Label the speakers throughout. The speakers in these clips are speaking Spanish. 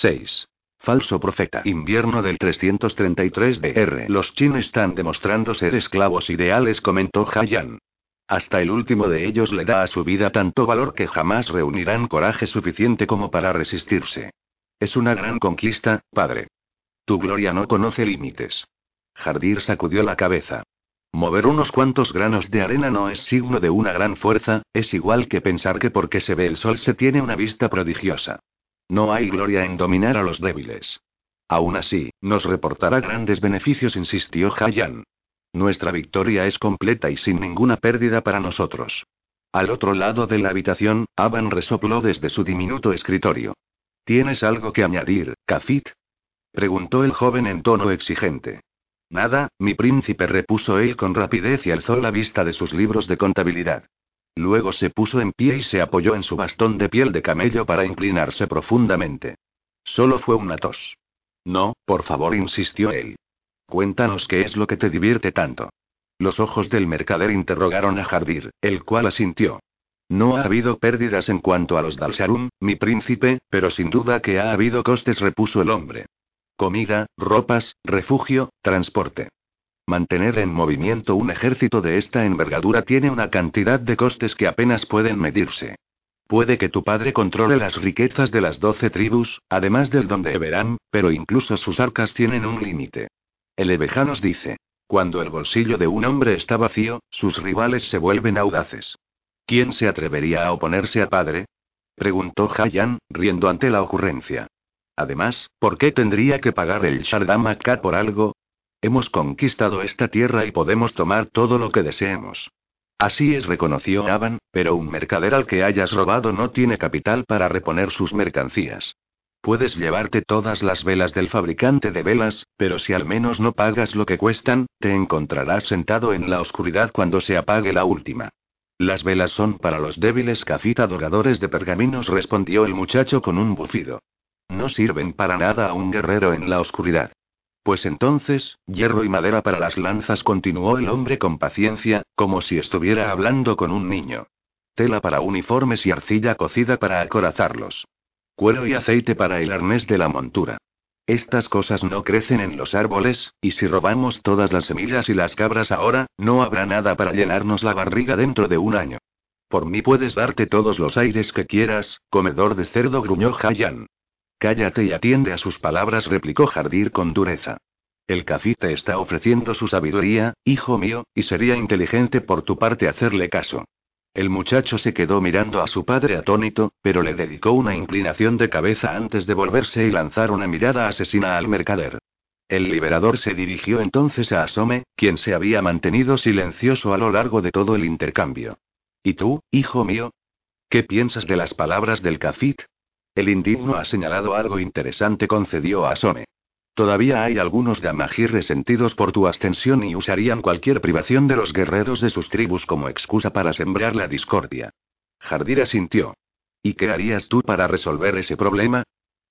Speaker 1: 6. Falso profeta. Invierno del 333 DR. Los Chin están demostrando ser esclavos ideales, comentó Hayan. Hasta el último de ellos le da a su vida tanto valor que jamás reunirán coraje suficiente como para resistirse. Es una gran conquista, padre. Tu gloria no conoce límites. Jardir sacudió la cabeza. Mover unos cuantos granos de arena no es signo de una gran fuerza, es igual que pensar que porque se ve el sol se tiene una vista prodigiosa. No hay gloria en dominar a los débiles. Aún así, nos reportará grandes beneficios, insistió Hayan. Nuestra victoria es completa y sin ninguna pérdida para nosotros. Al otro lado de la habitación, Aban resopló desde su diminuto escritorio. ¿Tienes algo que añadir, Kafit? preguntó el joven en tono exigente. Nada, mi príncipe, repuso él con rapidez y alzó la vista de sus libros de contabilidad. Luego se puso en pie y se apoyó en su bastón de piel de camello para inclinarse profundamente. Solo fue una tos. No, por favor, insistió él. Cuéntanos qué es lo que te divierte tanto. Los ojos del mercader interrogaron a Jardir, el cual asintió. No ha habido pérdidas en cuanto a los Dalsharum, mi príncipe, pero sin duda que ha habido costes, repuso el hombre. Comida, ropas, refugio, transporte. Mantener en movimiento un ejército de esta envergadura tiene una cantidad de costes que apenas pueden medirse. Puede que tu padre controle las riquezas de las doce tribus, además del don de Eberán, pero incluso sus arcas tienen un límite. El Ebeja nos dice: cuando el bolsillo de un hombre está vacío, sus rivales se vuelven audaces. ¿Quién se atrevería a oponerse a padre? preguntó Hayan, riendo ante la ocurrencia. Además, ¿por qué tendría que pagar el Shardam por algo? Hemos conquistado esta tierra y podemos tomar todo lo que deseemos. Así es, reconoció Avan, pero un mercader al que hayas robado no tiene capital para reponer sus mercancías. Puedes llevarte todas las velas del fabricante de velas, pero si al menos no pagas lo que cuestan, te encontrarás sentado en la oscuridad cuando se apague la última. Las velas son para los débiles cafita adoradores de pergaminos, respondió el muchacho con un bufido. No sirven para nada a un guerrero en la oscuridad. Pues entonces, hierro y madera para las lanzas, continuó el hombre con paciencia, como si estuviera hablando con un niño. Tela para uniformes y arcilla cocida para acorazarlos. Cuero y aceite para el arnés de la montura. Estas cosas no crecen en los árboles, y si robamos todas las semillas y las cabras ahora, no habrá nada para llenarnos la barriga dentro de un año. Por mí puedes darte todos los aires que quieras, comedor de cerdo, gruñó Hayan. Cállate y atiende a sus palabras, replicó Jardir con dureza. El cafite está ofreciendo su sabiduría, hijo mío, y sería inteligente por tu parte hacerle caso. El muchacho se quedó mirando a su padre atónito, pero le dedicó una inclinación de cabeza antes de volverse y lanzar una mirada asesina al mercader. El liberador se dirigió entonces a Asome, quien se había mantenido silencioso a lo largo de todo el intercambio. ¿Y tú, hijo mío? ¿Qué piensas de las palabras del Kafit? El indigno ha señalado algo interesante, concedió Asome. Todavía hay algunos Gamagir resentidos por tu ascensión y usarían cualquier privación de los guerreros de sus tribus como excusa para sembrar la discordia. Jardira sintió. ¿Y qué harías tú para resolver ese problema?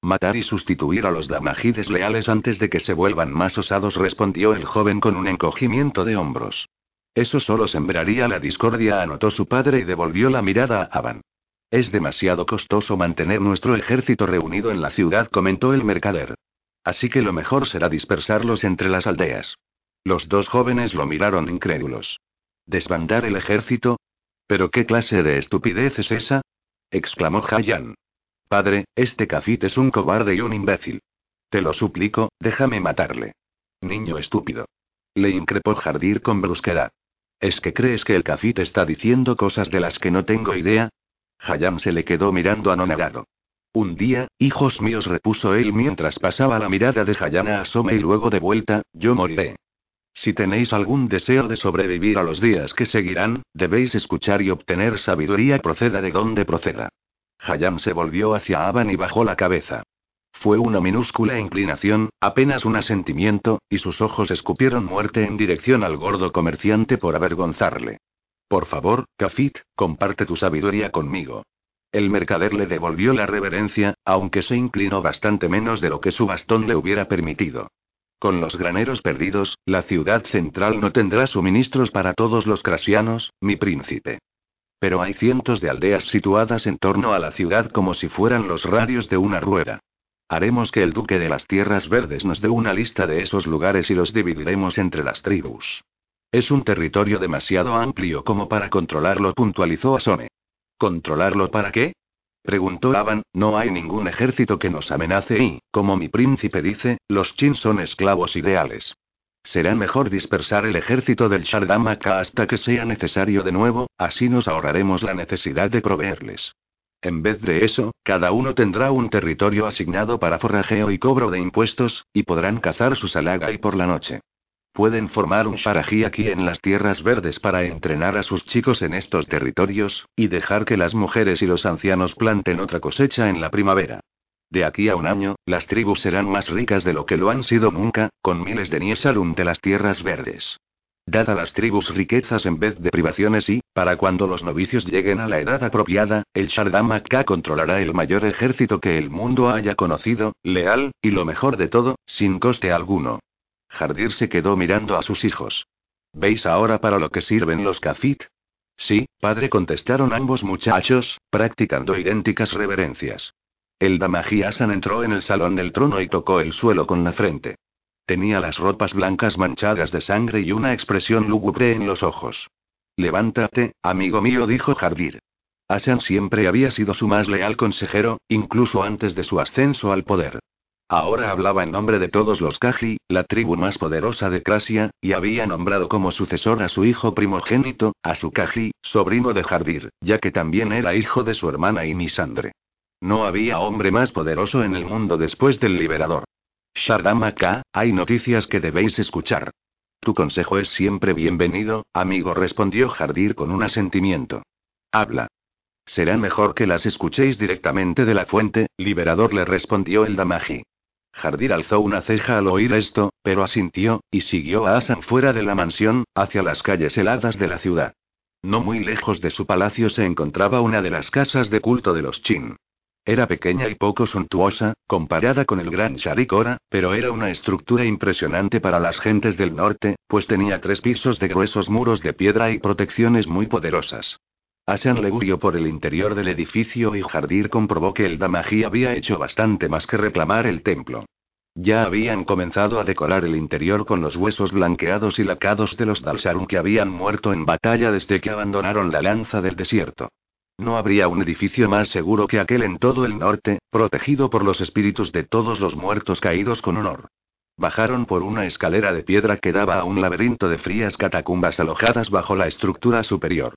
Speaker 1: Matar y sustituir a los Damagides leales antes de que se vuelvan más osados, respondió el joven con un encogimiento de hombros. Eso solo sembraría la discordia, anotó su padre y devolvió la mirada a Aban. Es demasiado costoso mantener nuestro ejército reunido en la ciudad, comentó el mercader. Así que lo mejor será dispersarlos entre las aldeas. Los dos jóvenes lo miraron incrédulos. ¿Desbandar el ejército? ¿Pero qué clase de estupidez es esa? exclamó Hayan. Padre, este Kafit es un cobarde y un imbécil. Te lo suplico, déjame matarle. Niño estúpido. Le increpó Jardir con brusquedad. ¿Es que crees que el Kafit está diciendo cosas de las que no tengo idea? Hayan se le quedó mirando anonadado. Un día, hijos míos, repuso él mientras pasaba la mirada de Hayana a Some y luego de vuelta, yo moriré. Si tenéis algún deseo de sobrevivir a los días que seguirán, debéis escuchar y obtener sabiduría proceda de donde proceda. Hayam se volvió hacia Aban y bajó la cabeza. Fue una minúscula inclinación, apenas un asentimiento, y sus ojos escupieron muerte en dirección al gordo comerciante por avergonzarle. Por favor, Kafit, comparte tu sabiduría conmigo. El mercader le devolvió la reverencia, aunque se inclinó bastante menos de lo que su bastón le hubiera permitido. Con los graneros perdidos, la ciudad central no tendrá suministros para todos los crasianos, mi príncipe. Pero hay cientos de aldeas situadas en torno a la ciudad como si fueran los radios de una rueda. Haremos que el duque de las tierras verdes nos dé una lista de esos lugares y los dividiremos entre las tribus. Es un territorio demasiado amplio como para controlarlo, puntualizó Asome. ¿Controlarlo para qué? Preguntó Avan, no hay ningún ejército que nos amenace y, como mi príncipe dice, los Chin son esclavos ideales. Será mejor dispersar el ejército del Shardamaka hasta que sea necesario de nuevo, así nos ahorraremos la necesidad de proveerles. En vez de eso, cada uno tendrá un territorio asignado para forrajeo y cobro de impuestos, y podrán cazar su salaga y por la noche. Pueden formar un sharají aquí en las tierras verdes para entrenar a sus chicos en estos territorios, y dejar que las mujeres y los ancianos planten otra cosecha en la primavera. De aquí a un año, las tribus serán más ricas de lo que lo han sido nunca, con miles de Niesalun de las tierras verdes. Dad a las tribus riquezas en vez de privaciones y, para cuando los novicios lleguen a la edad apropiada, el Shardama controlará el mayor ejército que el mundo haya conocido, leal, y lo mejor de todo, sin coste alguno. Jardir se quedó mirando a sus hijos. ¿Veis ahora para lo que sirven los kafit? Sí, padre, contestaron ambos muchachos, practicando idénticas reverencias. El Damaji entró en el salón del trono y tocó el suelo con la frente. Tenía las ropas blancas manchadas de sangre y una expresión lúgubre en los ojos. Levántate, amigo mío, dijo Jardir. Asan siempre había sido su más leal consejero, incluso antes de su ascenso al poder. Ahora hablaba en nombre de todos los Kaji, la tribu más poderosa de Crasia, y había nombrado como sucesor a su hijo primogénito, a su Kaji, sobrino de Jardir, ya que también era hijo de su hermana Inisandre. No había hombre más poderoso en el mundo después del liberador. Shardama hay noticias que debéis escuchar. Tu consejo es siempre bienvenido, amigo, respondió Jardir con un asentimiento. Habla. Será mejor que las escuchéis directamente de la fuente, liberador le respondió el Damaji. Jardir alzó una ceja al oír esto, pero asintió, y siguió a Asan fuera de la mansión, hacia las calles heladas de la ciudad. No muy lejos de su palacio se encontraba una de las casas de culto de los Chin. Era pequeña y poco suntuosa, comparada con el Gran Sharikora, pero era una estructura impresionante para las gentes del norte, pues tenía tres pisos de gruesos muros de piedra y protecciones muy poderosas. Asan le por el interior del edificio y Jardir comprobó que el Damaji había hecho bastante más que reclamar el templo. Ya habían comenzado a decorar el interior con los huesos blanqueados y lacados de los Dalsarun que habían muerto en batalla desde que abandonaron la lanza del desierto. No habría un edificio más seguro que aquel en todo el norte, protegido por los espíritus de todos los muertos caídos con honor. Bajaron por una escalera de piedra que daba a un laberinto de frías catacumbas alojadas bajo la estructura superior.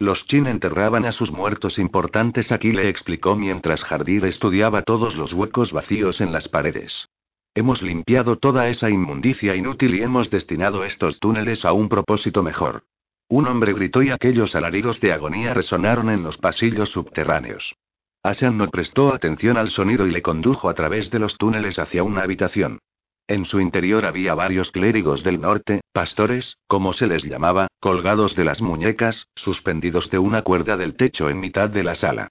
Speaker 1: Los Chin enterraban a sus muertos importantes aquí, le explicó mientras Jardir estudiaba todos los huecos vacíos en las paredes. Hemos limpiado toda esa inmundicia inútil y hemos destinado estos túneles a un propósito mejor. Un hombre gritó y aquellos alaridos de agonía resonaron en los pasillos subterráneos. Asan no prestó atención al sonido y le condujo a través de los túneles hacia una habitación. En su interior había varios clérigos del norte, pastores, como se les llamaba, colgados de las muñecas, suspendidos de una cuerda del techo en mitad de la sala.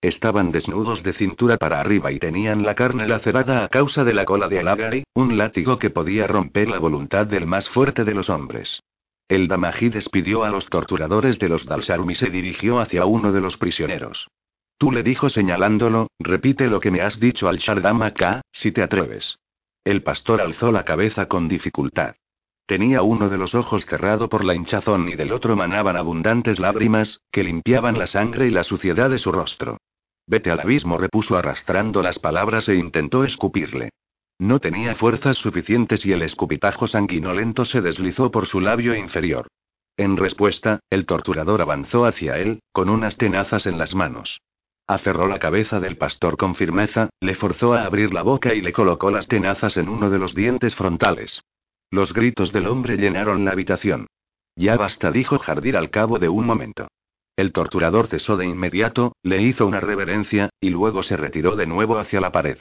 Speaker 1: Estaban desnudos de cintura para arriba y tenían la carne lacerada a causa de la cola de Alagari, un látigo que podía romper la voluntad del más fuerte de los hombres. El Damaji despidió a los torturadores de los Dalsarum y se dirigió hacia uno de los prisioneros. Tú le dijo señalándolo, repite lo que me has dicho al Shardama si te atreves. El pastor alzó la cabeza con dificultad. Tenía uno de los ojos cerrado por la hinchazón y del otro manaban abundantes lágrimas, que limpiaban la sangre y la suciedad de su rostro. Vete al abismo, repuso arrastrando las palabras e intentó escupirle. No tenía fuerzas suficientes y el escupitajo sanguinolento se deslizó por su labio inferior. En respuesta, el torturador avanzó hacia él, con unas tenazas en las manos. Aferró la cabeza del pastor con firmeza, le forzó a abrir la boca y le colocó las tenazas en uno de los dientes frontales. Los gritos del hombre llenaron la habitación. Ya basta, dijo Jardir al cabo de un momento. El torturador cesó de inmediato, le hizo una reverencia, y luego se retiró de nuevo hacia la pared.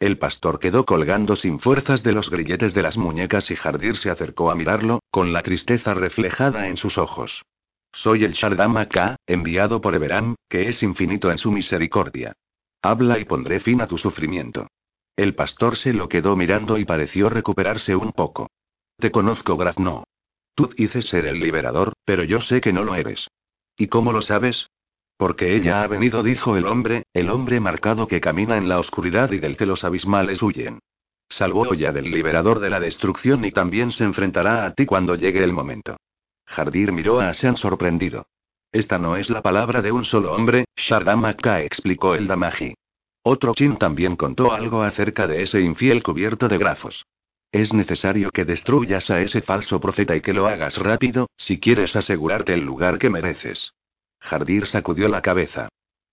Speaker 1: El pastor quedó colgando sin fuerzas de los grilletes de las muñecas y Jardir se acercó a mirarlo, con la tristeza reflejada en sus ojos. Soy el Shardama K, enviado por Everam, que es infinito en su misericordia. Habla y pondré fin a tu sufrimiento. El pastor se lo quedó mirando y pareció recuperarse un poco. Te conozco, Grazno. Tú dices ser el liberador, pero yo sé que no lo eres. ¿Y cómo lo sabes? Porque ella ha venido, dijo el hombre, el hombre marcado que camina en la oscuridad y del que los abismales huyen. Salvó ya del liberador de la destrucción y también se enfrentará a ti cuando llegue el momento. Jardir miró a Asan sorprendido. Esta no es la palabra de un solo hombre, Shardamaka explicó el Damaji. Otro Chin también contó algo acerca de ese infiel cubierto de grafos. Es necesario que destruyas a ese falso profeta y que lo hagas rápido, si quieres asegurarte el lugar que mereces. Jardir sacudió la cabeza.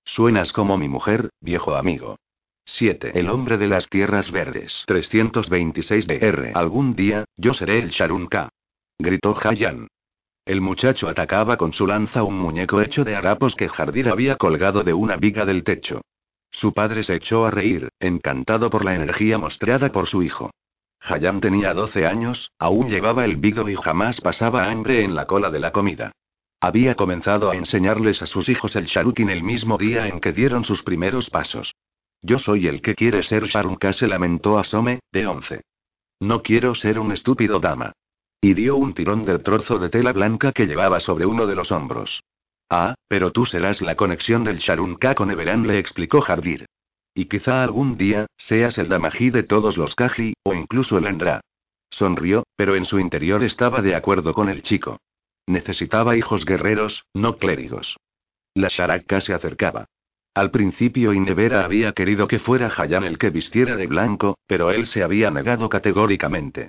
Speaker 1: Suenas como mi mujer, viejo amigo. 7. El hombre de las tierras verdes. 326 DR. Algún día, yo seré el Sharunka. Gritó Hayan. El muchacho atacaba con su lanza un muñeco hecho de harapos que Jardir había colgado de una viga del techo. Su padre se echó a reír, encantado por la energía mostrada por su hijo. Hayam tenía 12 años, aún llevaba el vigo y jamás pasaba hambre en la cola de la comida. Había comenzado a enseñarles a sus hijos el sharukin el mismo día en que dieron sus primeros pasos. Yo soy el que quiere ser Sharunka, se lamentó Asome, de 11. No quiero ser un estúpido dama. Y dio un tirón del trozo de tela blanca que llevaba sobre uno de los hombros. Ah, pero tú serás la conexión del Sharunka con Everan, le explicó Jardir. Y quizá algún día, seas el Damají de todos los Kaji, o incluso el Endra. Sonrió, pero en su interior estaba de acuerdo con el chico. Necesitaba hijos guerreros, no clérigos. La Sharaka se acercaba. Al principio Inevera había querido que fuera Hayan el que vistiera de blanco, pero él se había negado categóricamente.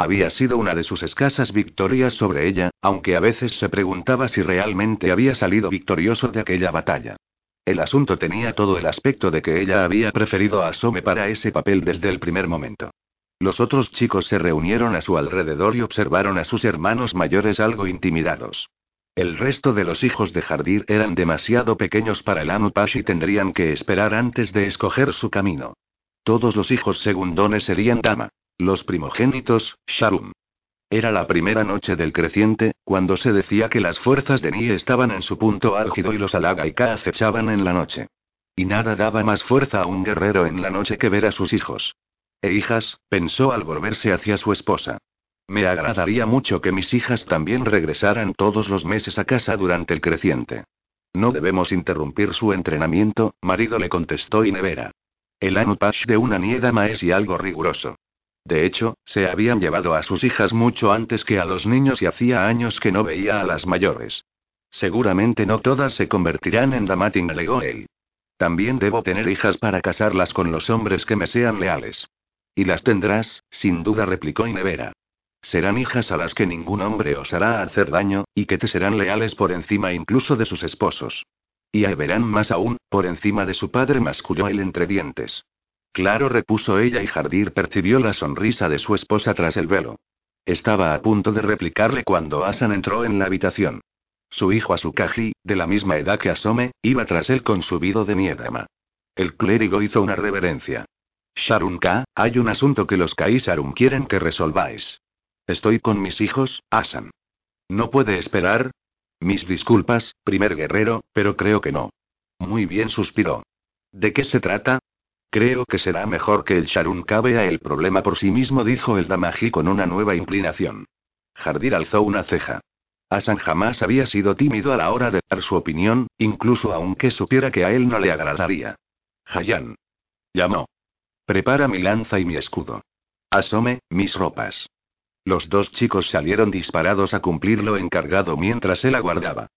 Speaker 1: Había sido una de sus escasas victorias sobre ella, aunque a veces se preguntaba si realmente había salido victorioso de aquella batalla. El asunto tenía todo el aspecto de que ella había preferido a Some para ese papel desde el primer momento. Los otros chicos se reunieron a su alrededor y observaron a sus hermanos mayores algo intimidados. El resto de los hijos de Jardir eran demasiado pequeños para el Anupash y tendrían que esperar antes de escoger su camino. Todos los hijos segundones serían Dama. Los primogénitos, Sharum. Era la primera noche del creciente, cuando se decía que las fuerzas de Ni estaban en su punto álgido y los Alagaika acechaban en la noche. Y nada daba más fuerza a un guerrero en la noche que ver a sus hijos. E hijas, pensó al volverse hacia su esposa. Me agradaría mucho que mis hijas también regresaran todos los meses a casa durante el creciente. No debemos interrumpir su entrenamiento, marido le contestó Inevera. El Anupash de una niedama es y algo riguroso. De hecho, se habían llevado a sus hijas mucho antes que a los niños y hacía años que no veía a las mayores. Seguramente no todas se convertirán en Damatin, alegó él. También debo tener hijas para casarlas con los hombres que me sean leales. Y las tendrás, sin duda, replicó Inevera. Serán hijas a las que ningún hombre osará hacer daño, y que te serán leales por encima incluso de sus esposos. Y a verán más aún, por encima de su padre, masculló el entre dientes. Claro, repuso ella y Jardir percibió la sonrisa de su esposa tras el velo. Estaba a punto de replicarle cuando Asan entró en la habitación. Su hijo Asukaji, de la misma edad que Asome, iba tras él con subido de Niedama. El clérigo hizo una reverencia. Sharunka, hay un asunto que los Kaisarum quieren que resolváis. Estoy con mis hijos, Asan. ¿No puede esperar? Mis disculpas, primer guerrero, pero creo que no. Muy bien, suspiró. ¿De qué se trata? Creo que será mejor que el Sharunka vea el problema por sí mismo, dijo el Damaji con una nueva inclinación. Jardir alzó una ceja. Asan jamás había sido tímido a la hora de dar su opinión, incluso aunque supiera que a él no le agradaría. Hayan. Llamó. Prepara mi lanza y mi escudo. Asome, mis ropas. Los dos chicos salieron disparados a cumplir lo encargado mientras él aguardaba.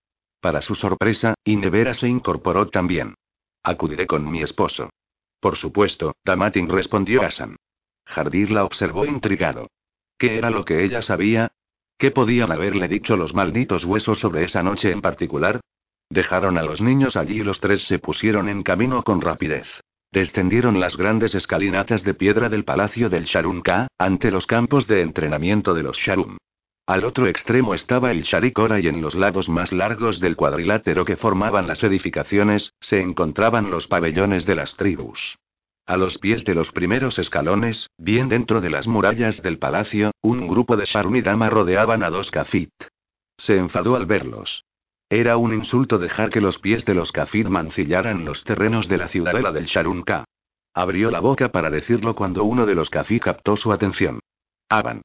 Speaker 1: Para su sorpresa, Inevera se incorporó también. Acudiré con mi esposo. Por supuesto, Damatin respondió Asan. Jardir la observó intrigado. ¿Qué era lo que ella sabía? ¿Qué podían haberle dicho los malditos huesos sobre esa noche en particular? Dejaron a los niños allí y los tres se pusieron en camino con rapidez. Descendieron las grandes escalinatas de piedra del palacio del Sharunka, ante los campos de entrenamiento de los Sharum. Al otro extremo estaba el Sharikora y en los lados más largos del cuadrilátero que formaban las edificaciones, se encontraban los pabellones de las tribus. A los pies de los primeros escalones, bien dentro de las murallas del palacio, un grupo de Dama rodeaban a dos Kafit. Se enfadó al verlos. Era un insulto dejar que los pies de los Kafir mancillaran los terrenos de la ciudadela del Sharunka. Abrió la boca para decirlo cuando uno de los Kafir captó su atención. Aban.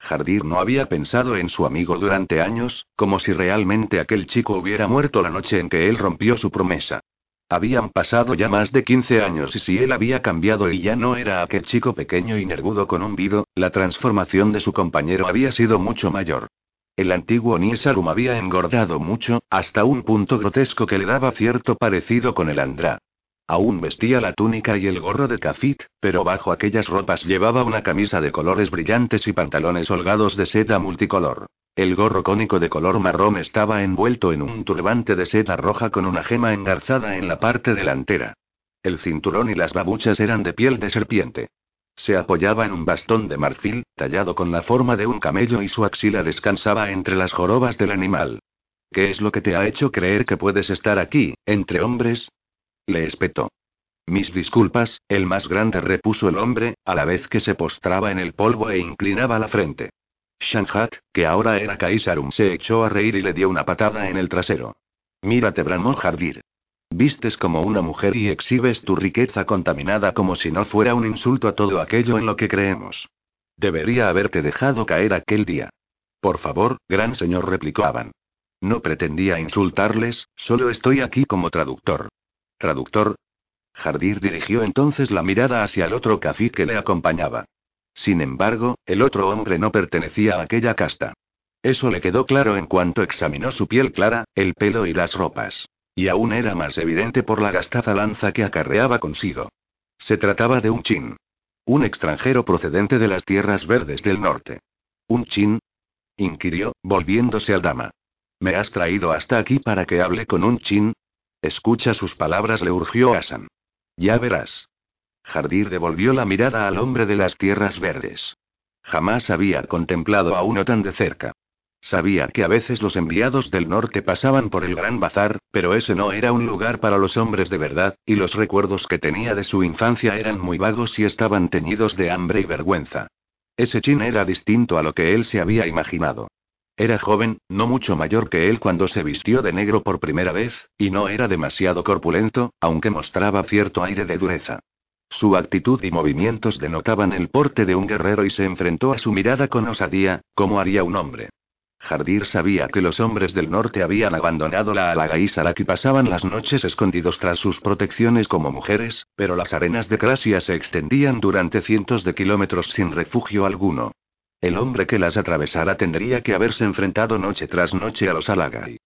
Speaker 1: Jardir no había pensado en su amigo durante años, como si realmente aquel chico hubiera muerto la noche en que él rompió su promesa. Habían pasado ya más de 15 años y si él había cambiado y ya no era aquel chico pequeño y nervudo con un vido, la transformación de su compañero había sido mucho mayor. El antiguo Niesarum había engordado mucho, hasta un punto grotesco que le daba cierto parecido con el Andrá. Aún vestía la túnica y el gorro de kafit, pero bajo aquellas ropas llevaba una camisa de colores brillantes y pantalones holgados de seda multicolor. El gorro cónico de color marrón estaba envuelto en un turbante de seda roja con una gema engarzada en la parte delantera. El cinturón y las babuchas eran de piel de serpiente. Se apoyaba en un bastón de marfil, tallado con la forma de un camello y su axila descansaba entre las jorobas del animal. ¿Qué es lo que te ha hecho creer que puedes estar aquí, entre hombres? Le espetó. Mis disculpas, el más grande repuso el hombre, a la vez que se postraba en el polvo e inclinaba la frente. Shanhat, que ahora era Kaisarum, se echó a reír y le dio una patada en el trasero. Mírate, bramó Jardir. Vistes como una mujer y exhibes tu riqueza contaminada como si no fuera un insulto a todo aquello en lo que creemos. Debería haberte dejado caer aquel día. Por favor, gran señor, replicó Aban. No pretendía insultarles, solo estoy aquí como traductor. ¿Traductor? Jardir dirigió entonces la mirada hacia el otro cafí que le acompañaba. Sin embargo, el otro hombre no pertenecía a aquella casta. Eso le quedó claro en cuanto examinó su piel clara, el pelo y las ropas. Y aún era más evidente por la gastada lanza que acarreaba consigo. Se trataba de un chin. Un extranjero procedente de las tierras verdes del norte. ¿Un chin? inquirió, volviéndose al dama. ¿Me has traído hasta aquí para que hable con un chin? Escucha sus palabras, le urgió Asan. Ya verás. Jardir devolvió la mirada al hombre de las tierras verdes. Jamás había contemplado a uno tan de cerca. Sabía que a veces los enviados del norte pasaban por el gran bazar, pero ese no era un lugar para los hombres de verdad, y los recuerdos que tenía de su infancia eran muy vagos y estaban teñidos de hambre y vergüenza. Ese chin era distinto a lo que él se había imaginado. Era joven, no mucho mayor que él cuando se vistió de negro por primera vez, y no era demasiado corpulento, aunque mostraba cierto aire de dureza. Su actitud y movimientos denotaban el porte de un guerrero y se enfrentó a su mirada con osadía, como haría un hombre. Jardir sabía que los hombres del norte habían abandonado la la y pasaban las noches escondidos tras sus protecciones como mujeres, pero las arenas de Crasia se extendían durante cientos de kilómetros sin refugio alguno. El hombre que las atravesara tendría que haberse enfrentado noche tras noche a los Alagai.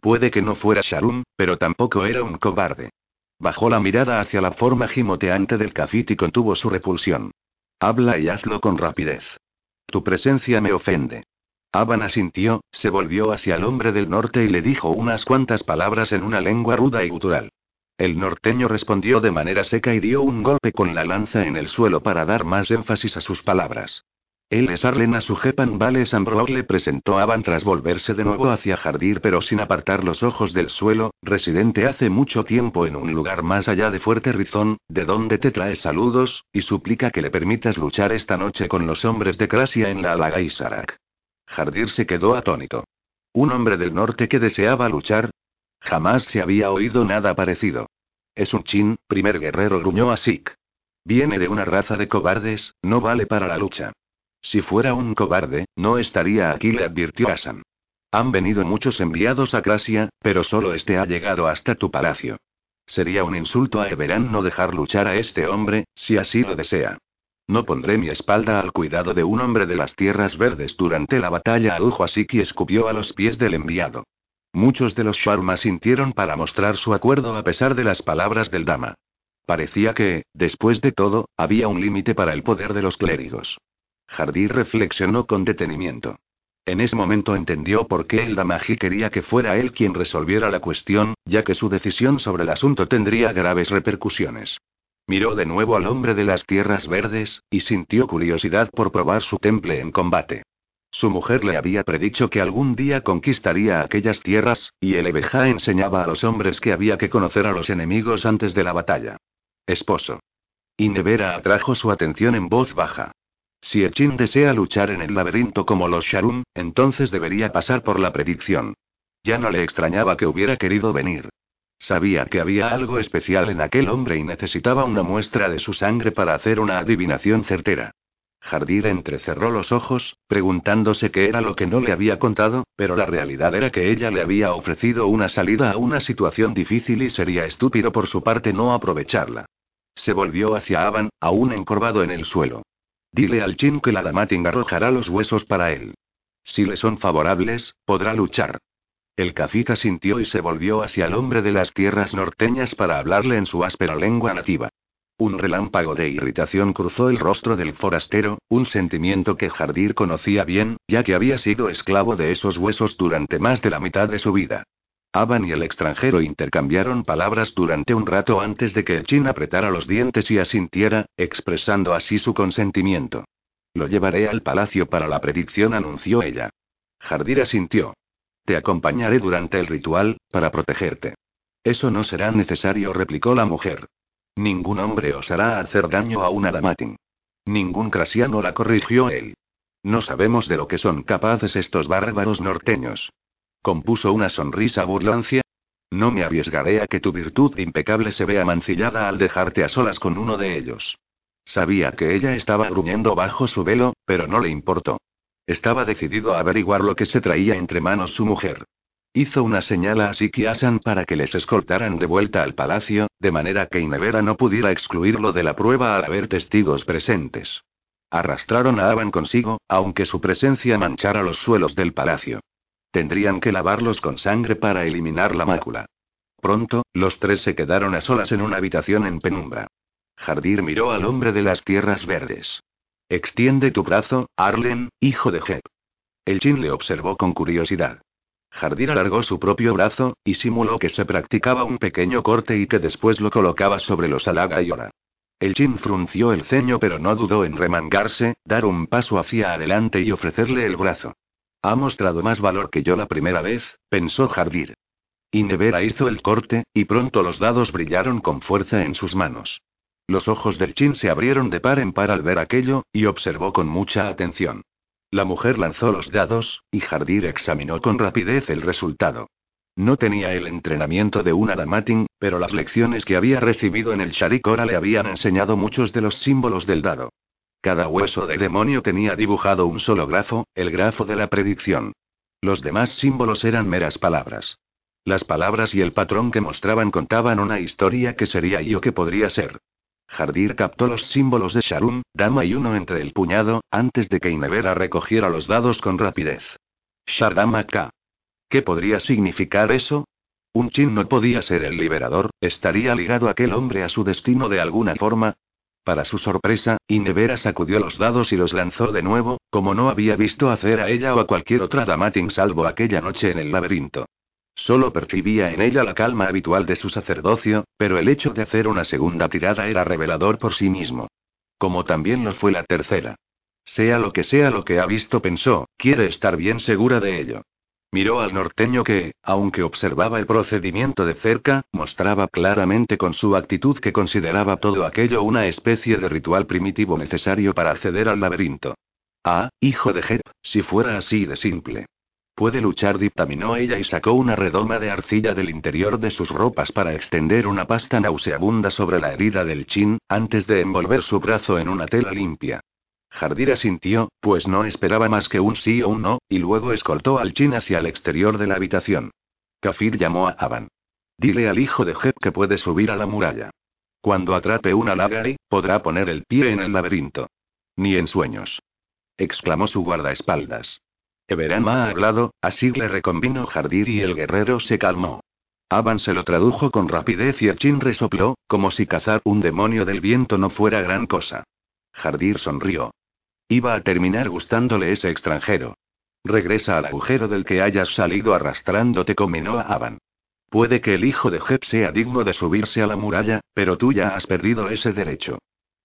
Speaker 1: Puede que no fuera Sharum, pero tampoco era un cobarde. Bajó la mirada hacia la forma gimoteante del cafit y contuvo su repulsión. Habla y hazlo con rapidez. Tu presencia me ofende. Aban asintió, se volvió hacia el hombre del norte y le dijo unas cuantas palabras en una lengua ruda y gutural. El norteño respondió de manera seca y dio un golpe con la lanza en el suelo para dar más énfasis a sus palabras. Él es Arlena Sujepan Vale Sambrog le presentó a Van tras volverse de nuevo hacia Jardir pero sin apartar los ojos del suelo, residente hace mucho tiempo en un lugar más allá de Fuerte Rizón, de donde te trae saludos, y suplica que le permitas luchar esta noche con los hombres de Crasia en la Alaga Sarak. Jardir se quedó atónito. ¿Un hombre del norte que deseaba luchar? Jamás se había oído nada parecido. Es un chin, primer guerrero gruñó a Sik. Viene de una raza de cobardes, no vale para la lucha. Si fuera un cobarde, no estaría aquí, le advirtió Asan. Han venido muchos enviados a Crasia, pero solo este ha llegado hasta tu palacio. Sería un insulto a Everán no dejar luchar a este hombre, si así lo desea. No pondré mi espalda al cuidado de un hombre de las tierras verdes durante la batalla. Adujo así que escupió a los pies del enviado. Muchos de los Sharma sintieron para mostrar su acuerdo a pesar de las palabras del Dama. Parecía que, después de todo, había un límite para el poder de los clérigos. Jardir reflexionó con detenimiento. En ese momento entendió por qué el Damaji quería que fuera él quien resolviera la cuestión, ya que su decisión sobre el asunto tendría graves repercusiones. Miró de nuevo al hombre de las tierras verdes, y sintió curiosidad por probar su temple en combate. Su mujer le había predicho que algún día conquistaría aquellas tierras, y el Ebeja enseñaba a los hombres que había que conocer a los enemigos antes de la batalla. Esposo. Y Nevera atrajo su atención en voz baja. Si Echin desea luchar en el laberinto como los Sharum, entonces debería pasar por la predicción. Ya no le extrañaba que hubiera querido venir. Sabía que había algo especial en aquel hombre y necesitaba una muestra de su sangre para hacer una adivinación certera. Jardir entrecerró los ojos, preguntándose qué era lo que no le había contado, pero la realidad era que ella le había ofrecido una salida a una situación difícil y sería estúpido por su parte no aprovecharla. Se volvió hacia Avan, aún encorvado en el suelo. Dile al Chin que la Damating arrojará los huesos para él. Si le son favorables, podrá luchar. El cafita sintió y se volvió hacia el hombre de las tierras norteñas para hablarle en su áspera lengua nativa. Un relámpago de irritación cruzó el rostro del forastero, un sentimiento que Jardir conocía bien, ya que había sido esclavo de esos huesos durante más de la mitad de su vida. Aban y el extranjero intercambiaron palabras durante un rato antes de que el chin apretara los dientes y asintiera, expresando así su consentimiento. Lo llevaré al palacio para la predicción, anunció ella. Jardir asintió. Te acompañaré durante el ritual, para protegerte. Eso no será necesario, replicó la mujer. Ningún hombre osará hacer daño a una Damatin. Ningún crasiano la corrigió él. No sabemos de lo que son capaces estos bárbaros norteños. Compuso una sonrisa burlancia. No me arriesgaré a que tu virtud impecable se vea mancillada al dejarte a solas con uno de ellos. Sabía que ella estaba gruñendo bajo su velo, pero no le importó. Estaba decidido a averiguar lo que se traía entre manos su mujer. Hizo una señal a Sikiasan para que les escoltaran de vuelta al palacio, de manera que Inevera no pudiera excluirlo de la prueba al haber testigos presentes. Arrastraron a Aban consigo, aunque su presencia manchara los suelos del palacio. Tendrían que lavarlos con sangre para eliminar la mácula. Pronto, los tres se quedaron a solas en una habitación en penumbra. Jardir miró al hombre de las tierras verdes. Extiende tu brazo, Arlen, hijo de Jeb. El Chin le observó con curiosidad. Jardir alargó su propio brazo, y simuló que se practicaba un pequeño corte y que después lo colocaba sobre los alaga y ora. El Jin frunció el ceño pero no dudó en remangarse, dar un paso hacia adelante y ofrecerle el brazo. Ha mostrado más valor que yo la primera vez, pensó Jardir. Nevera hizo el corte, y pronto los dados brillaron con fuerza en sus manos. Los ojos del Chin se abrieron de par en par al ver aquello, y observó con mucha atención. La mujer lanzó los dados, y Jardir examinó con rapidez el resultado. No tenía el entrenamiento de una Damatin, pero las lecciones que había recibido en el Sharikora le habían enseñado muchos de los símbolos del dado. Cada hueso de demonio tenía dibujado un solo grafo, el grafo de la predicción. Los demás símbolos eran meras palabras. Las palabras y el patrón que mostraban contaban una historia que sería y o que podría ser. Jardir captó los símbolos de Sharum, dama y uno entre el puñado, antes de que Inevera recogiera los dados con rapidez. Shardama K. ¿Qué podría significar eso? Un chin no podía ser el liberador, estaría ligado aquel hombre a su destino de alguna forma. Para su sorpresa, Inevera sacudió los dados y los lanzó de nuevo, como no había visto hacer a ella o a cualquier otra Damatin salvo aquella noche en el laberinto. Solo percibía en ella la calma habitual de su sacerdocio, pero el hecho de hacer una segunda tirada era revelador por sí mismo. Como también lo fue la tercera. Sea lo que sea lo que ha visto, pensó, quiere estar bien segura de ello. Miró al norteño que, aunque observaba el procedimiento de cerca, mostraba claramente con su actitud que consideraba todo aquello una especie de ritual primitivo necesario para acceder al laberinto. Ah, hijo de Jep, si fuera así de simple. Puede luchar, dictaminó ella y sacó una redoma de arcilla del interior de sus ropas para extender una pasta nauseabunda sobre la herida del chin, antes de envolver su brazo en una tela limpia. Jardir asintió, pues no esperaba más que un sí o un no, y luego escoltó al chin hacia el exterior de la habitación. Kafir llamó a Aban. Dile al hijo de Jeb que puede subir a la muralla. Cuando atrape una lagari, podrá poner el pie en el laberinto. Ni en sueños. exclamó su guardaespaldas. Everán ha hablado, así le reconvino Jardir y el guerrero se calmó. Aban se lo tradujo con rapidez y el chin resopló, como si cazar un demonio del viento no fuera gran cosa. Jardir sonrió. Iba a terminar gustándole ese extranjero. Regresa al agujero del que hayas salido arrastrándote, cominó a Aban. Puede que el hijo de Jeb sea digno de subirse a la muralla, pero tú ya has perdido ese derecho.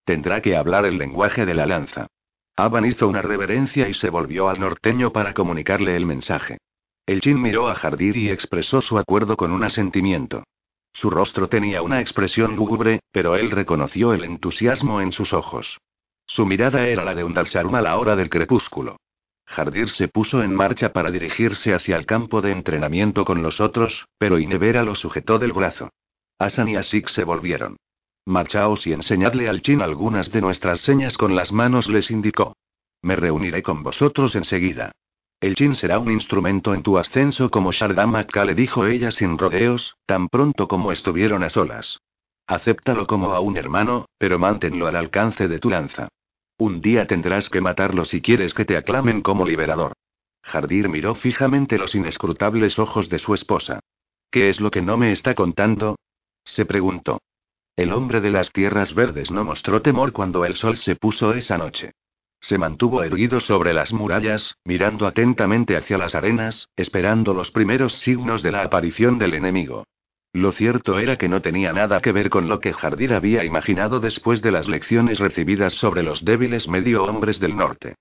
Speaker 1: Tendrá que hablar el lenguaje de la lanza. Aban hizo una reverencia y se volvió al norteño para comunicarle el mensaje. El Chin miró a Jardir y expresó su acuerdo con un asentimiento. Su rostro tenía una expresión lúgubre, pero él reconoció el entusiasmo en sus ojos. Su mirada era la de un Dalsarum a la hora del crepúsculo. Jardir se puso en marcha para dirigirse hacia el campo de entrenamiento con los otros, pero Inevera lo sujetó del brazo. Asan y Asik se volvieron. Marchaos y enseñadle al chin algunas de nuestras señas con las manos, les indicó. Me reuniré con vosotros enseguida. El chin será un instrumento en tu ascenso como Shardamaka le dijo ella sin rodeos, tan pronto como estuvieron a solas. Acéptalo como a un hermano, pero manténlo al alcance de tu lanza. Un día tendrás que matarlo si quieres que te aclamen como liberador. Jardir miró fijamente los inescrutables ojos de su esposa. ¿Qué es lo que no me está contando? se preguntó. El hombre de las tierras verdes no mostró temor cuando el sol se puso esa noche. Se mantuvo erguido sobre las murallas, mirando atentamente hacia las arenas, esperando los primeros signos de la aparición del enemigo. Lo cierto era que no tenía nada que ver con lo que Jardir había imaginado después de las lecciones recibidas sobre los débiles medio hombres del norte.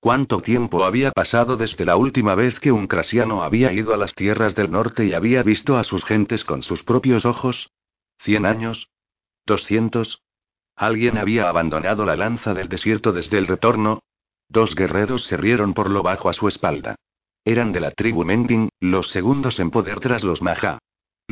Speaker 1: ¿Cuánto tiempo había pasado desde la última vez que un crasiano había ido a las tierras del norte y había visto a sus gentes con sus propios ojos? ¿Cien años? ¿Doscientos? ¿Alguien había abandonado la lanza del desierto desde el retorno? Dos guerreros se rieron por lo bajo a su espalda. Eran de la tribu Mending, los segundos en poder tras los Maha.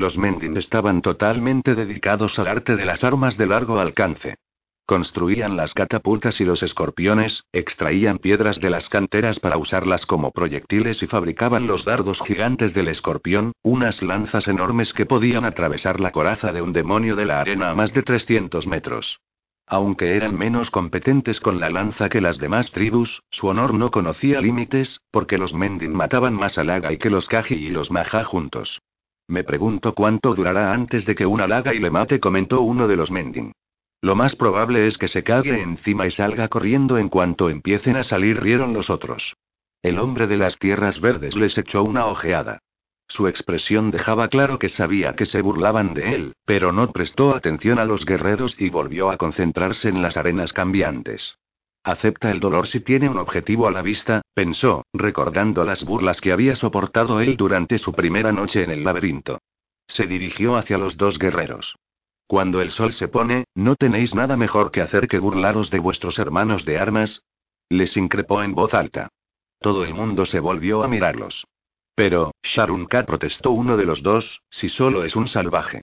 Speaker 1: Los Mending estaban totalmente dedicados al arte de las armas de largo alcance. Construían las catapultas y los escorpiones, extraían piedras de las canteras para usarlas como proyectiles y fabricaban los dardos gigantes del escorpión, unas lanzas enormes que podían atravesar la coraza de un demonio de la arena a más de 300 metros. Aunque eran menos competentes con la lanza que las demás tribus, su honor no conocía límites, porque los Mendin mataban más a Laga y que los Kaji y los Maja juntos. Me pregunto cuánto durará antes de que una Laga y le mate, comentó uno de los Mendin. Lo más probable es que se cague encima y salga corriendo en cuanto empiecen a salir, rieron los otros. El hombre de las tierras verdes les echó una ojeada. Su expresión dejaba claro que sabía que se burlaban de él, pero no prestó atención a los guerreros y volvió a concentrarse en las arenas cambiantes. Acepta el dolor si tiene un objetivo a la vista, pensó, recordando las burlas que había soportado él durante su primera noche en el laberinto. Se dirigió hacia los dos guerreros. Cuando el sol se pone, ¿no tenéis nada mejor que hacer que burlaros de vuestros hermanos de armas? Les increpó en voz alta. Todo el mundo se volvió a mirarlos. Pero, Sharunka protestó uno de los dos, si solo es un salvaje.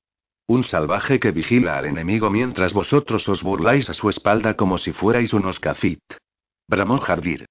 Speaker 1: Un salvaje que vigila al enemigo mientras vosotros os burláis a su espalda como si fuerais unos kafit. Bramó Jardir.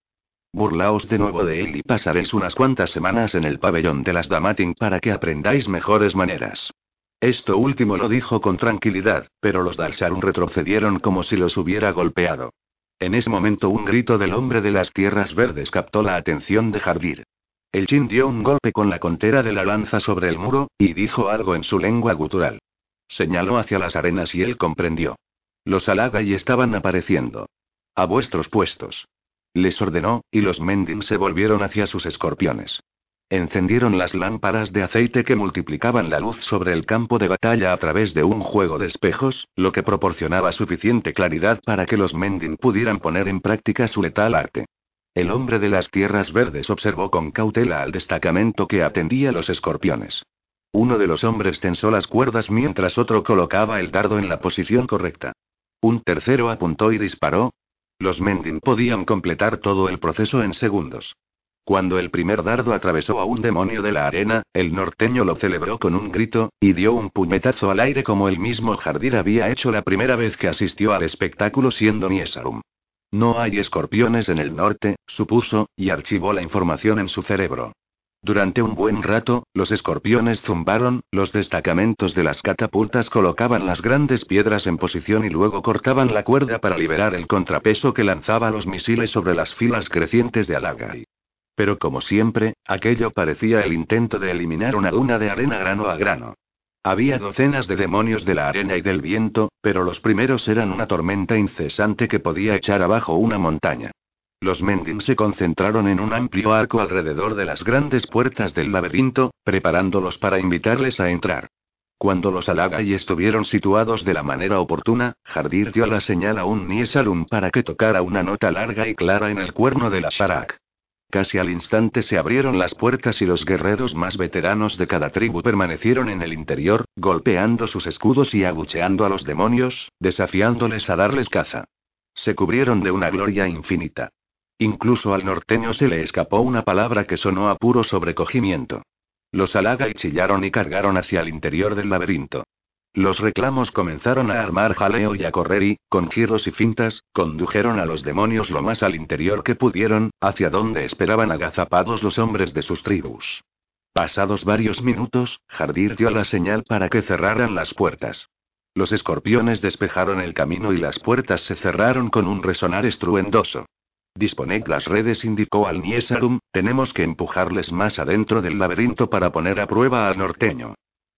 Speaker 1: Burlaos de nuevo de él y pasaréis unas cuantas semanas en el pabellón de las Damating para que aprendáis mejores maneras. Esto último lo dijo con tranquilidad, pero los Dalsarun retrocedieron como si los hubiera golpeado. En ese momento un grito del hombre de las tierras verdes captó la atención de Jardir. El chin dio un golpe con la contera de la lanza sobre el muro, y dijo algo en su lengua gutural. Señaló hacia las arenas y él comprendió. Los y estaban apareciendo. A vuestros puestos. Les ordenó, y los Mending se volvieron hacia sus escorpiones. Encendieron las lámparas de aceite que multiplicaban la luz sobre el campo de batalla a través de un juego de espejos, lo que proporcionaba suficiente claridad para que los Mending pudieran poner en práctica su letal arte. El hombre de las tierras verdes observó con cautela al destacamento que atendía los escorpiones. Uno de los hombres tensó las cuerdas mientras otro colocaba el dardo en la posición correcta. Un tercero apuntó y disparó. Los Mending podían completar todo el proceso en segundos. Cuando el primer dardo atravesó a un demonio de la arena, el norteño lo celebró con un grito, y dio un puñetazo al aire como el mismo Jardir había hecho la primera vez que asistió al espectáculo siendo Niesarum. No hay escorpiones en el norte, supuso, y archivó la información en su cerebro. Durante un buen rato, los escorpiones zumbaron, los destacamentos de las catapultas colocaban las grandes piedras en posición y luego cortaban la cuerda para liberar el contrapeso que lanzaba los misiles sobre las filas crecientes de Alagai. Pero como siempre, aquello parecía el intento de eliminar una duna de arena grano a grano. Había docenas de demonios de la arena y del viento, pero los primeros eran una tormenta incesante que podía echar abajo una montaña. Los Mending se concentraron en un amplio arco alrededor de las grandes puertas del laberinto, preparándolos para invitarles a entrar. Cuando los Alagai estuvieron situados de la manera oportuna, Jardir dio la señal a un Niesalum para que tocara una nota larga y clara en el cuerno de la Sharak. Casi al instante se abrieron las puertas y los guerreros más veteranos de cada tribu permanecieron en el interior, golpeando sus escudos y abucheando a los demonios, desafiándoles a darles caza. Se cubrieron de una gloria infinita. Incluso al norteño se le escapó una palabra que sonó a puro sobrecogimiento. Los halaga y chillaron y cargaron hacia el interior del laberinto. Los reclamos comenzaron a armar jaleo y a correr y, con giros y fintas, condujeron a los demonios lo más al interior que pudieron, hacia donde esperaban agazapados los hombres de sus tribus. Pasados varios minutos, Jardir dio la señal para que cerraran las puertas. Los escorpiones despejaron el camino y las puertas se cerraron con un resonar estruendoso. Disponed las redes, indicó al Niesarum, tenemos que empujarles más adentro del laberinto para poner a prueba al norteño.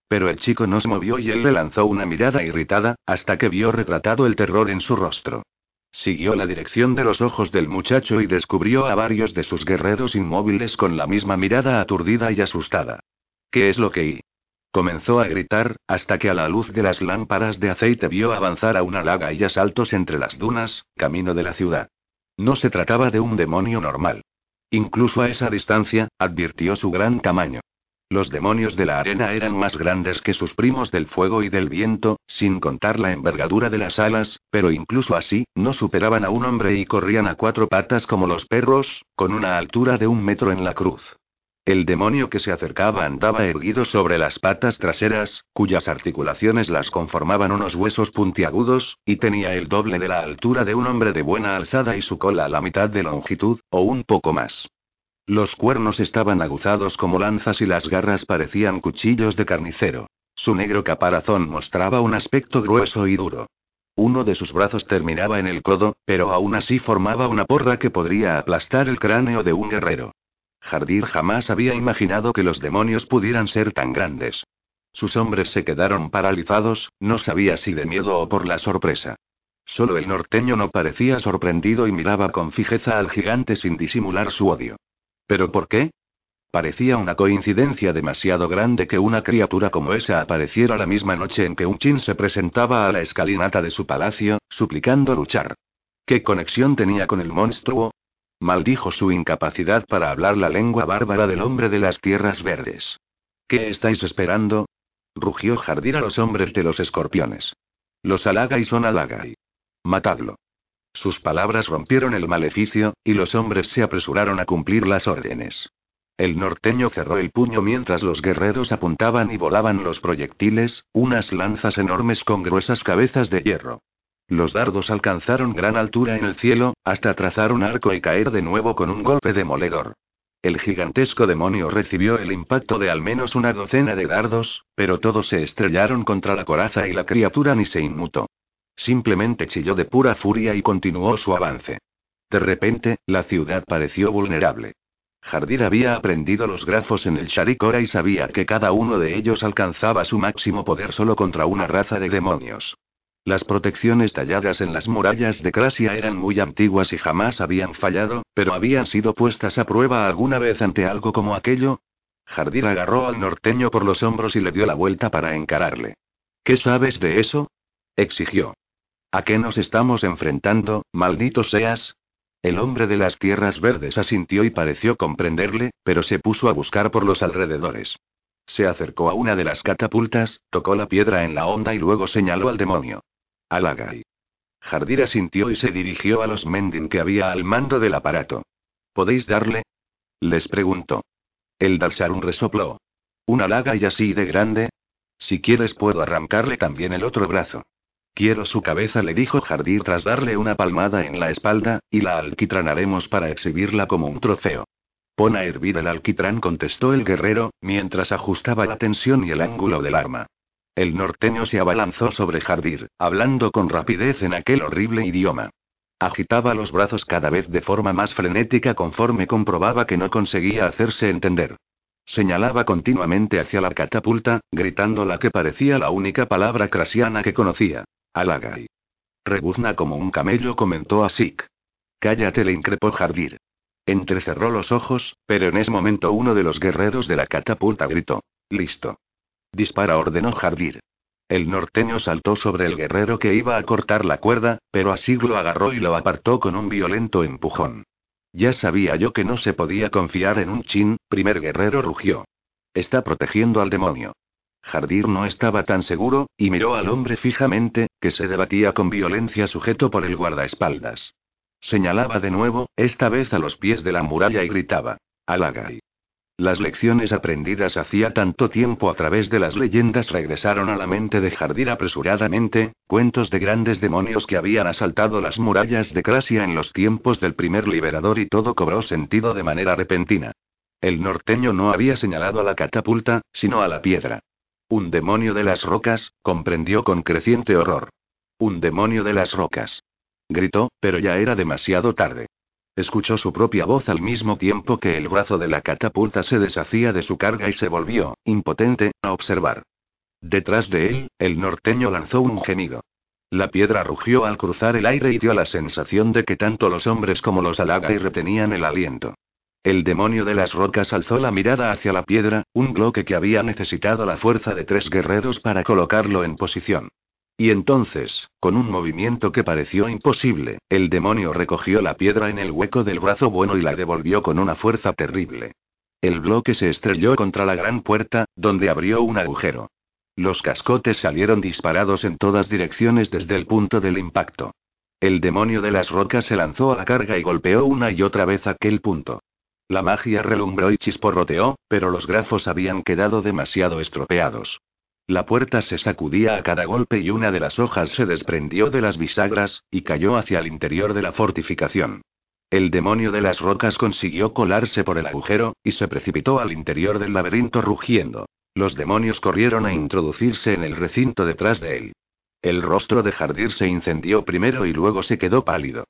Speaker 1: Pero el chico no se movió y él le lanzó una mirada irritada, hasta que vio retratado el terror en su rostro. Siguió la dirección de los ojos del muchacho y descubrió a varios de sus guerreros inmóviles con la misma mirada aturdida y asustada. ¿Qué es lo que hay? Comenzó a gritar, hasta que a la luz de las lámparas de aceite vio avanzar a una laga y a saltos entre las dunas, camino de la ciudad. No se trataba de un demonio normal. Incluso a esa distancia, advirtió su gran tamaño. Los demonios de la arena eran más grandes que sus primos del fuego y del viento, sin contar la envergadura de las alas, pero incluso así, no superaban a un hombre y corrían a cuatro patas como los perros, con una altura de un metro en la cruz. El demonio que se acercaba andaba erguido sobre las patas traseras, cuyas articulaciones las conformaban unos huesos puntiagudos, y tenía el doble de la altura de un hombre de buena alzada y su cola a la mitad de longitud, o un poco más. Los cuernos estaban aguzados como lanzas y las garras parecían cuchillos de carnicero. Su negro caparazón mostraba un aspecto grueso y duro. Uno de sus brazos terminaba en el codo, pero aún así formaba una porra que podría aplastar el cráneo de un guerrero. Jardir jamás había imaginado que los demonios pudieran ser tan grandes. Sus hombres se quedaron paralizados, no sabía si de miedo o por la sorpresa. Solo el norteño no parecía sorprendido y miraba con fijeza al gigante sin disimular su odio. ¿Pero por qué? Parecía una coincidencia demasiado grande que una criatura como esa apareciera la misma noche en que un chin se presentaba a la escalinata de su palacio, suplicando luchar. ¿Qué conexión tenía con el monstruo? Maldijo su incapacidad para hablar la lengua bárbara del hombre de las tierras verdes. ¿Qué estáis esperando? rugió Jardir a los hombres de los escorpiones. Los halaga y son halagai. Matadlo. Sus palabras rompieron el maleficio, y los hombres se apresuraron a cumplir las órdenes. El norteño cerró el puño mientras los guerreros apuntaban y volaban los proyectiles, unas lanzas enormes con gruesas cabezas de hierro. Los dardos alcanzaron gran altura en el cielo, hasta trazar un arco y caer de nuevo con un golpe demoledor. El gigantesco demonio recibió el impacto de al menos una docena de dardos, pero todos se estrellaron contra la coraza y la criatura ni se inmutó. Simplemente chilló de pura furia y continuó su avance. De repente, la ciudad pareció vulnerable. Jardir había aprendido los grafos en el Sharikora y sabía que cada uno de ellos alcanzaba su máximo poder solo contra una raza de demonios. Las protecciones talladas en las murallas de Crasia eran muy antiguas y jamás habían fallado, pero habían sido puestas a prueba alguna vez ante algo como aquello. Jardir agarró al norteño por los hombros y le dio la vuelta para encararle. ¿Qué sabes de eso? exigió. ¿A qué nos estamos enfrentando, maldito seas? El hombre de las tierras verdes asintió y pareció comprenderle, pero se puso a buscar por los alrededores. Se acercó a una de las catapultas, tocó la piedra en la onda y luego señaló al demonio. Alagai. Jardir asintió y se dirigió a los Mendin que había al mando del aparato. ¿Podéis darle? Les preguntó. El Dalsarun resopló. ¿Una laga y así de grande? Si quieres puedo arrancarle también el otro brazo. Quiero su cabeza, le dijo Jardir tras darle una palmada en la espalda, y la alquitranaremos para exhibirla como un trofeo. Pon a hervir el alquitrán, contestó el guerrero, mientras ajustaba la tensión y el ángulo del arma. El norteño se abalanzó sobre Jardir, hablando con rapidez en aquel horrible idioma. Agitaba los brazos cada vez de forma más frenética conforme comprobaba que no conseguía hacerse entender. Señalaba continuamente hacia la catapulta, gritando la que parecía la única palabra crasiana que conocía. Alagai. Rebuzna como un camello, comentó a Cállate, le increpó Jardir. Entrecerró los ojos, pero en ese momento uno de los guerreros de la catapulta gritó. Listo. Dispara, ordenó Jardir. El norteño saltó sobre el guerrero que iba a cortar la cuerda, pero así lo agarró y lo apartó con un violento empujón. Ya sabía yo que no se podía confiar en un chin, primer guerrero rugió. Está protegiendo al demonio. Jardir no estaba tan seguro, y miró al hombre fijamente, que se debatía con violencia sujeto por el guardaespaldas. Señalaba de nuevo, esta vez a los pies de la muralla y gritaba. Alagai. Las lecciones aprendidas hacía tanto tiempo a través de las leyendas regresaron a la mente de Jardir apresuradamente, cuentos de grandes demonios que habían asaltado las murallas de Crasia en los tiempos del primer liberador y todo cobró sentido de manera repentina. El norteño no había señalado a la catapulta, sino a la piedra. Un demonio de las rocas, comprendió con creciente horror. Un demonio de las rocas. Gritó, pero ya era demasiado tarde. Escuchó su propia voz al mismo tiempo que el brazo de la catapulta se deshacía de su carga y se volvió, impotente, a observar. Detrás de él, el norteño lanzó un gemido. La piedra rugió al cruzar el aire y dio la sensación de que tanto los hombres como los y retenían el aliento. El demonio de las rocas alzó la mirada hacia la piedra, un bloque que había necesitado la fuerza de tres guerreros para colocarlo en posición. Y entonces, con un movimiento que pareció imposible, el demonio recogió la piedra en el hueco del brazo bueno y la devolvió con una fuerza terrible. El bloque se estrelló contra la gran puerta, donde abrió un agujero. Los cascotes salieron disparados en todas direcciones desde el punto del impacto. El demonio de las rocas se lanzó a la carga y golpeó una y otra vez aquel punto. La magia relumbró y chisporroteó, pero los grafos habían quedado demasiado estropeados. La puerta se sacudía a cada golpe y una de las hojas se desprendió de las bisagras, y cayó hacia el interior de la fortificación. El demonio de las rocas consiguió colarse por el agujero, y se precipitó al interior del laberinto rugiendo. Los demonios corrieron a introducirse en el recinto detrás de él. El rostro de Jardir se incendió primero y luego se quedó pálido.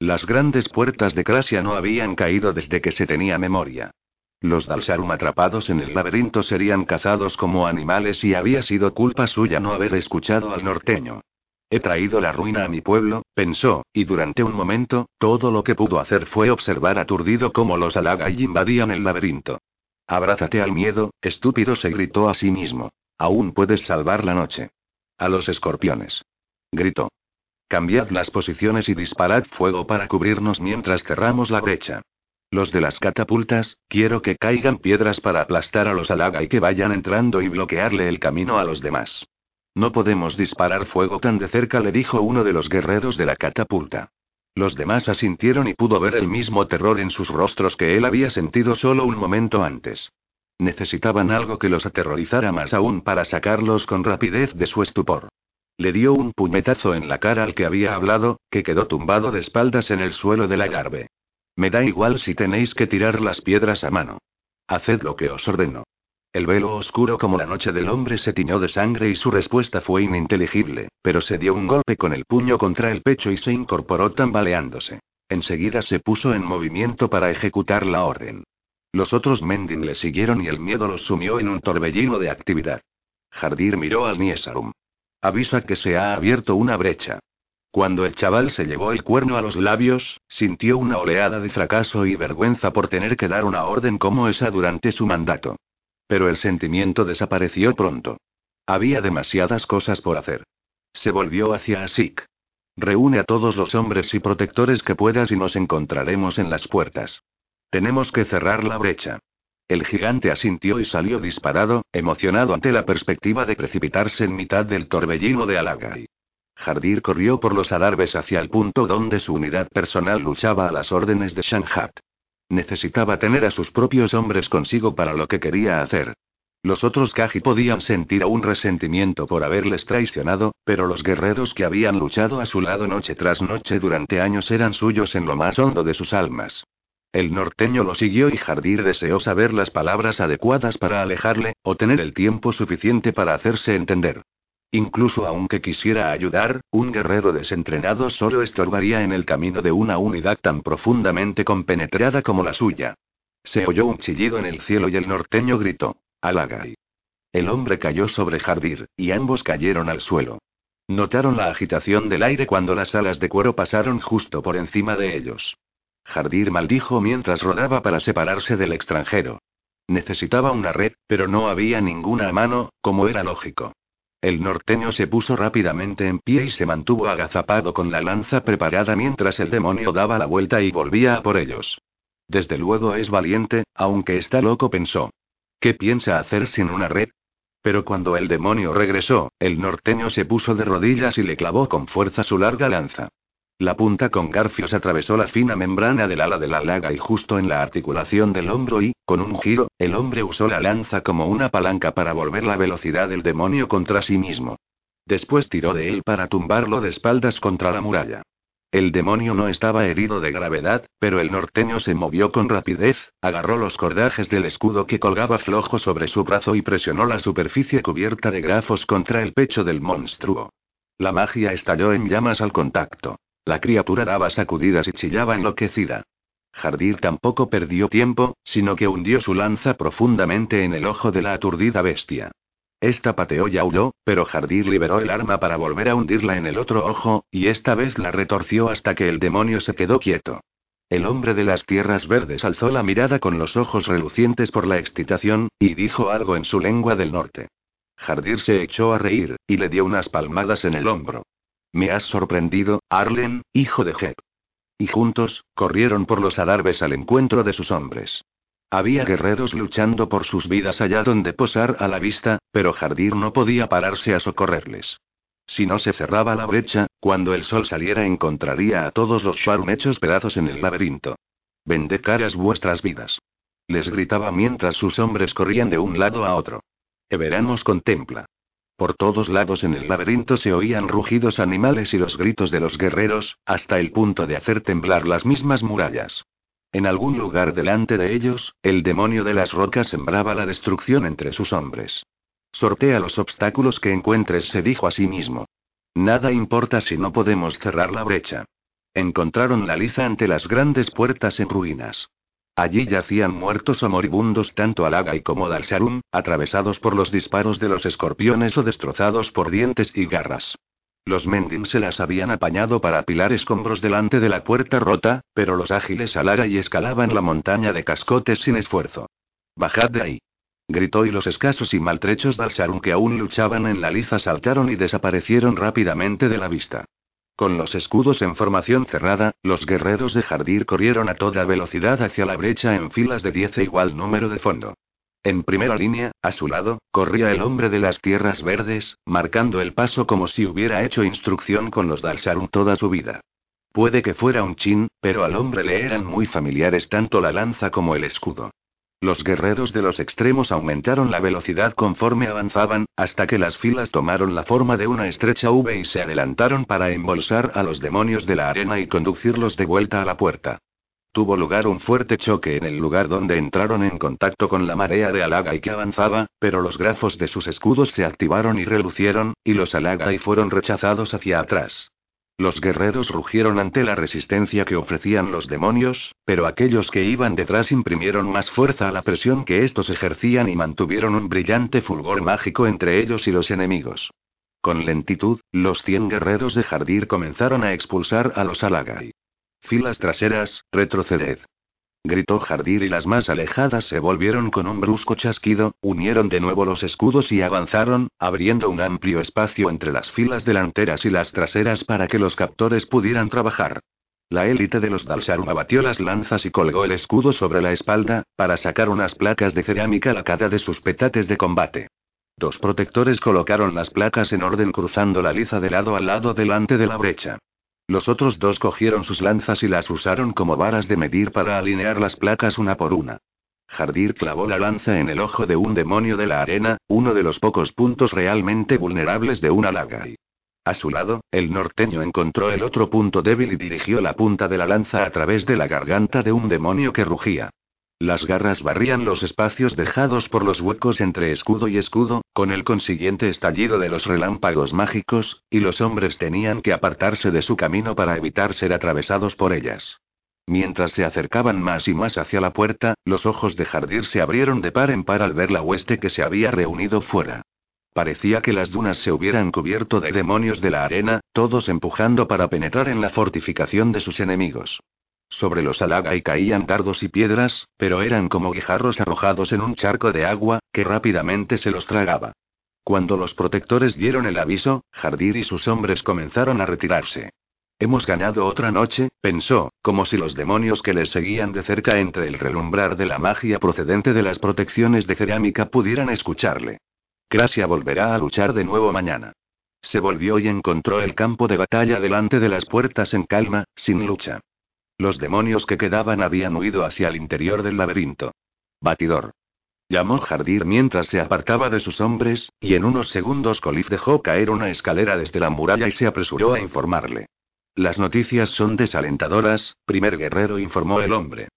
Speaker 1: Las grandes puertas de Crasia no habían caído desde que se tenía memoria. Los Dalsarum atrapados en el laberinto serían cazados como animales y había sido culpa suya no haber escuchado al norteño. He traído la ruina a mi pueblo, pensó, y durante un momento, todo lo que pudo hacer fue observar aturdido cómo los Alagai invadían el laberinto. Abrázate al miedo, estúpido, se gritó a sí mismo. Aún puedes salvar la noche. A los escorpiones. Gritó. Cambiad las posiciones y disparad fuego para cubrirnos mientras cerramos la brecha. Los de las catapultas, quiero que caigan piedras para aplastar a los alaga y que vayan entrando y bloquearle el camino a los demás. No podemos disparar fuego tan de cerca, le dijo uno de los guerreros de la catapulta. Los demás asintieron y pudo ver el mismo terror en sus rostros que él había sentido solo un momento antes. Necesitaban algo que los aterrorizara más aún para sacarlos con rapidez de su estupor. Le dio un puñetazo en la cara al que había hablado, que quedó tumbado de espaldas en el suelo de la garbe. Me da igual si tenéis que tirar las piedras a mano. Haced lo que os ordeno. El velo oscuro como la noche del hombre se tiñó de sangre y su respuesta fue ininteligible, pero se dio un golpe con el puño contra el pecho y se incorporó tambaleándose. Enseguida se puso en movimiento para ejecutar la orden. Los otros Mending le siguieron y el miedo los sumió en un torbellino de actividad. Jardir miró al Niesarum. Avisa que se ha abierto una brecha. Cuando el chaval se llevó el cuerno a los labios, sintió una oleada de fracaso y vergüenza por tener que dar una orden como esa durante su mandato. Pero el sentimiento desapareció pronto. Había demasiadas cosas por hacer. Se volvió hacia Asik. Reúne a todos los hombres y protectores que puedas y nos encontraremos en las puertas. Tenemos que cerrar la brecha. El gigante asintió y salió disparado, emocionado ante la perspectiva de precipitarse en mitad del torbellino de Alagai. Jardir corrió por los adarves hacia el punto donde su unidad personal luchaba a las órdenes de Shanhat. Necesitaba tener a sus propios hombres consigo para lo que quería hacer. Los otros Kaji podían sentir aún resentimiento por haberles traicionado, pero los guerreros que habían luchado a su lado noche tras noche durante años eran suyos en lo más hondo de sus almas. El norteño lo siguió y Jardir deseó saber las palabras adecuadas para alejarle, o tener el tiempo suficiente para hacerse entender. Incluso aunque quisiera ayudar, un guerrero desentrenado solo estorbaría en el camino de una unidad tan profundamente compenetrada como la suya. Se oyó un chillido en el cielo y el norteño gritó: Alagai. El hombre cayó sobre Jardir, y ambos cayeron al suelo. Notaron la agitación del aire cuando las alas de cuero pasaron justo por encima de ellos. Jardir maldijo mientras rodaba para separarse del extranjero. Necesitaba una red, pero no había ninguna a mano, como era lógico. El norteño se puso rápidamente en pie y se mantuvo agazapado con la lanza preparada mientras el demonio daba la vuelta y volvía a por ellos. Desde luego es valiente, aunque está loco, pensó. ¿Qué piensa hacer sin una red? Pero cuando el demonio regresó, el norteño se puso de rodillas y le clavó con fuerza su larga lanza. La punta con garfios atravesó la fina membrana del ala de la laga y justo en la articulación del hombro y, con un giro, el hombre usó la lanza como una palanca para volver la velocidad del demonio contra sí mismo. Después tiró de él para tumbarlo de espaldas contra la muralla. El demonio no estaba herido de gravedad, pero el norteño se movió con rapidez, agarró los cordajes del escudo que colgaba flojo sobre su brazo y presionó la superficie cubierta de grafos contra el pecho del monstruo. La magia estalló en llamas al contacto. La criatura daba sacudidas y chillaba enloquecida. Jardir tampoco perdió tiempo, sino que hundió su lanza profundamente en el ojo de la aturdida bestia. Esta pateó y aulló, pero Jardir liberó el arma para volver a hundirla en el otro ojo, y esta vez la retorció hasta que el demonio se quedó quieto. El hombre de las tierras verdes alzó la mirada con los ojos relucientes por la excitación, y dijo algo en su lengua del norte. Jardir se echó a reír, y le dio unas palmadas en el hombro. Me has sorprendido, Arlen, hijo de Jeb. Y juntos, corrieron por los adarves al encuentro de sus hombres. Había guerreros luchando por sus vidas allá donde posar a la vista, pero Jardir no podía pararse a socorrerles. Si no se cerraba la brecha, cuando el sol saliera encontraría a todos los Sharon hechos pedazos en el laberinto. Vended caras vuestras vidas. Les gritaba mientras sus hombres corrían de un lado a otro. Everamos contempla. Por todos lados en el laberinto se oían rugidos animales y los gritos de los guerreros, hasta el punto de hacer temblar las mismas murallas. En algún lugar delante de ellos, el demonio de las rocas sembraba la destrucción entre sus hombres. Sortea los obstáculos que encuentres, se dijo a sí mismo. Nada importa si no podemos cerrar la brecha. Encontraron la liza ante las grandes puertas en ruinas. Allí yacían muertos o moribundos tanto Alaga y como Dalsarum, atravesados por los disparos de los escorpiones o destrozados por dientes y garras. Los Mendim se las habían apañado para apilar escombros delante de la puerta rota, pero los ágiles Alaga y escalaban la montaña de cascotes sin esfuerzo. Bajad de ahí. Gritó y los escasos y maltrechos Dalsarum que aún luchaban en la liza saltaron y desaparecieron rápidamente de la vista. Con los escudos en formación cerrada, los guerreros de Jardir corrieron a toda velocidad hacia la brecha en filas de diez e igual número de fondo. En primera línea, a su lado, corría el hombre de las tierras verdes, marcando el paso como si hubiera hecho instrucción con los Dalsarum toda su vida. Puede que fuera un chin, pero al hombre le eran muy familiares tanto la lanza como el escudo. Los guerreros de los extremos aumentaron la velocidad conforme avanzaban, hasta que las filas tomaron la forma de una estrecha V y se adelantaron para embolsar a los demonios de la arena y conducirlos de vuelta a la puerta. Tuvo lugar un fuerte choque en el lugar donde entraron en contacto con la marea de Alaga y que avanzaba, pero los grafos de sus escudos se activaron y relucieron, y los Alaga y fueron rechazados hacia atrás. Los guerreros rugieron ante la resistencia que ofrecían los demonios, pero aquellos que iban detrás imprimieron más fuerza a la presión que estos ejercían y mantuvieron un brillante fulgor mágico entre ellos y los enemigos. Con lentitud, los cien guerreros de Jardir comenzaron a expulsar a los Alagai. Filas traseras, retroceded gritó Jardir y las más alejadas se volvieron con un brusco chasquido, unieron de nuevo los escudos y avanzaron, abriendo un amplio espacio entre las filas delanteras y las traseras para que los captores pudieran trabajar. La élite de los Dalsarum abatió las lanzas y colgó el escudo sobre la espalda, para sacar unas placas de cerámica lacada de sus petates de combate. Dos protectores colocaron las placas en orden cruzando la liza de lado a lado delante de la brecha. Los otros dos cogieron sus lanzas y las usaron como varas de medir para alinear las placas una por una. Jardir clavó la lanza en el ojo de un demonio de la arena, uno de los pocos puntos realmente vulnerables de una lagai. A su lado, el norteño encontró el otro punto débil y dirigió la punta de la lanza a través de la garganta de un demonio que rugía. Las garras barrían los espacios dejados por los huecos entre escudo y escudo, con el consiguiente estallido de los relámpagos mágicos, y los hombres tenían que apartarse de su camino para evitar ser atravesados por ellas. Mientras se acercaban más y más hacia la puerta, los ojos de Jardir se abrieron de par en par al ver la hueste que se había reunido fuera. Parecía que las dunas se hubieran cubierto de demonios de la arena, todos empujando para penetrar en la fortificación de sus enemigos. Sobre los y caían dardos y piedras, pero eran como guijarros arrojados en un charco de agua, que rápidamente se los tragaba. Cuando los protectores dieron el aviso, Jardir y sus hombres comenzaron a retirarse. Hemos ganado otra noche, pensó, como si los demonios que les seguían de cerca entre el relumbrar de la magia procedente de las protecciones de cerámica pudieran escucharle. Gracia volverá a luchar de nuevo mañana. Se volvió y encontró el campo de batalla delante de las puertas en calma, sin lucha. Los demonios que quedaban habían huido hacia el interior del laberinto. Batidor. Llamó Jardir mientras se apartaba de sus hombres, y en unos segundos Colif dejó caer una escalera desde la muralla y se apresuró a informarle. Las noticias son desalentadoras, primer guerrero informó el hombre.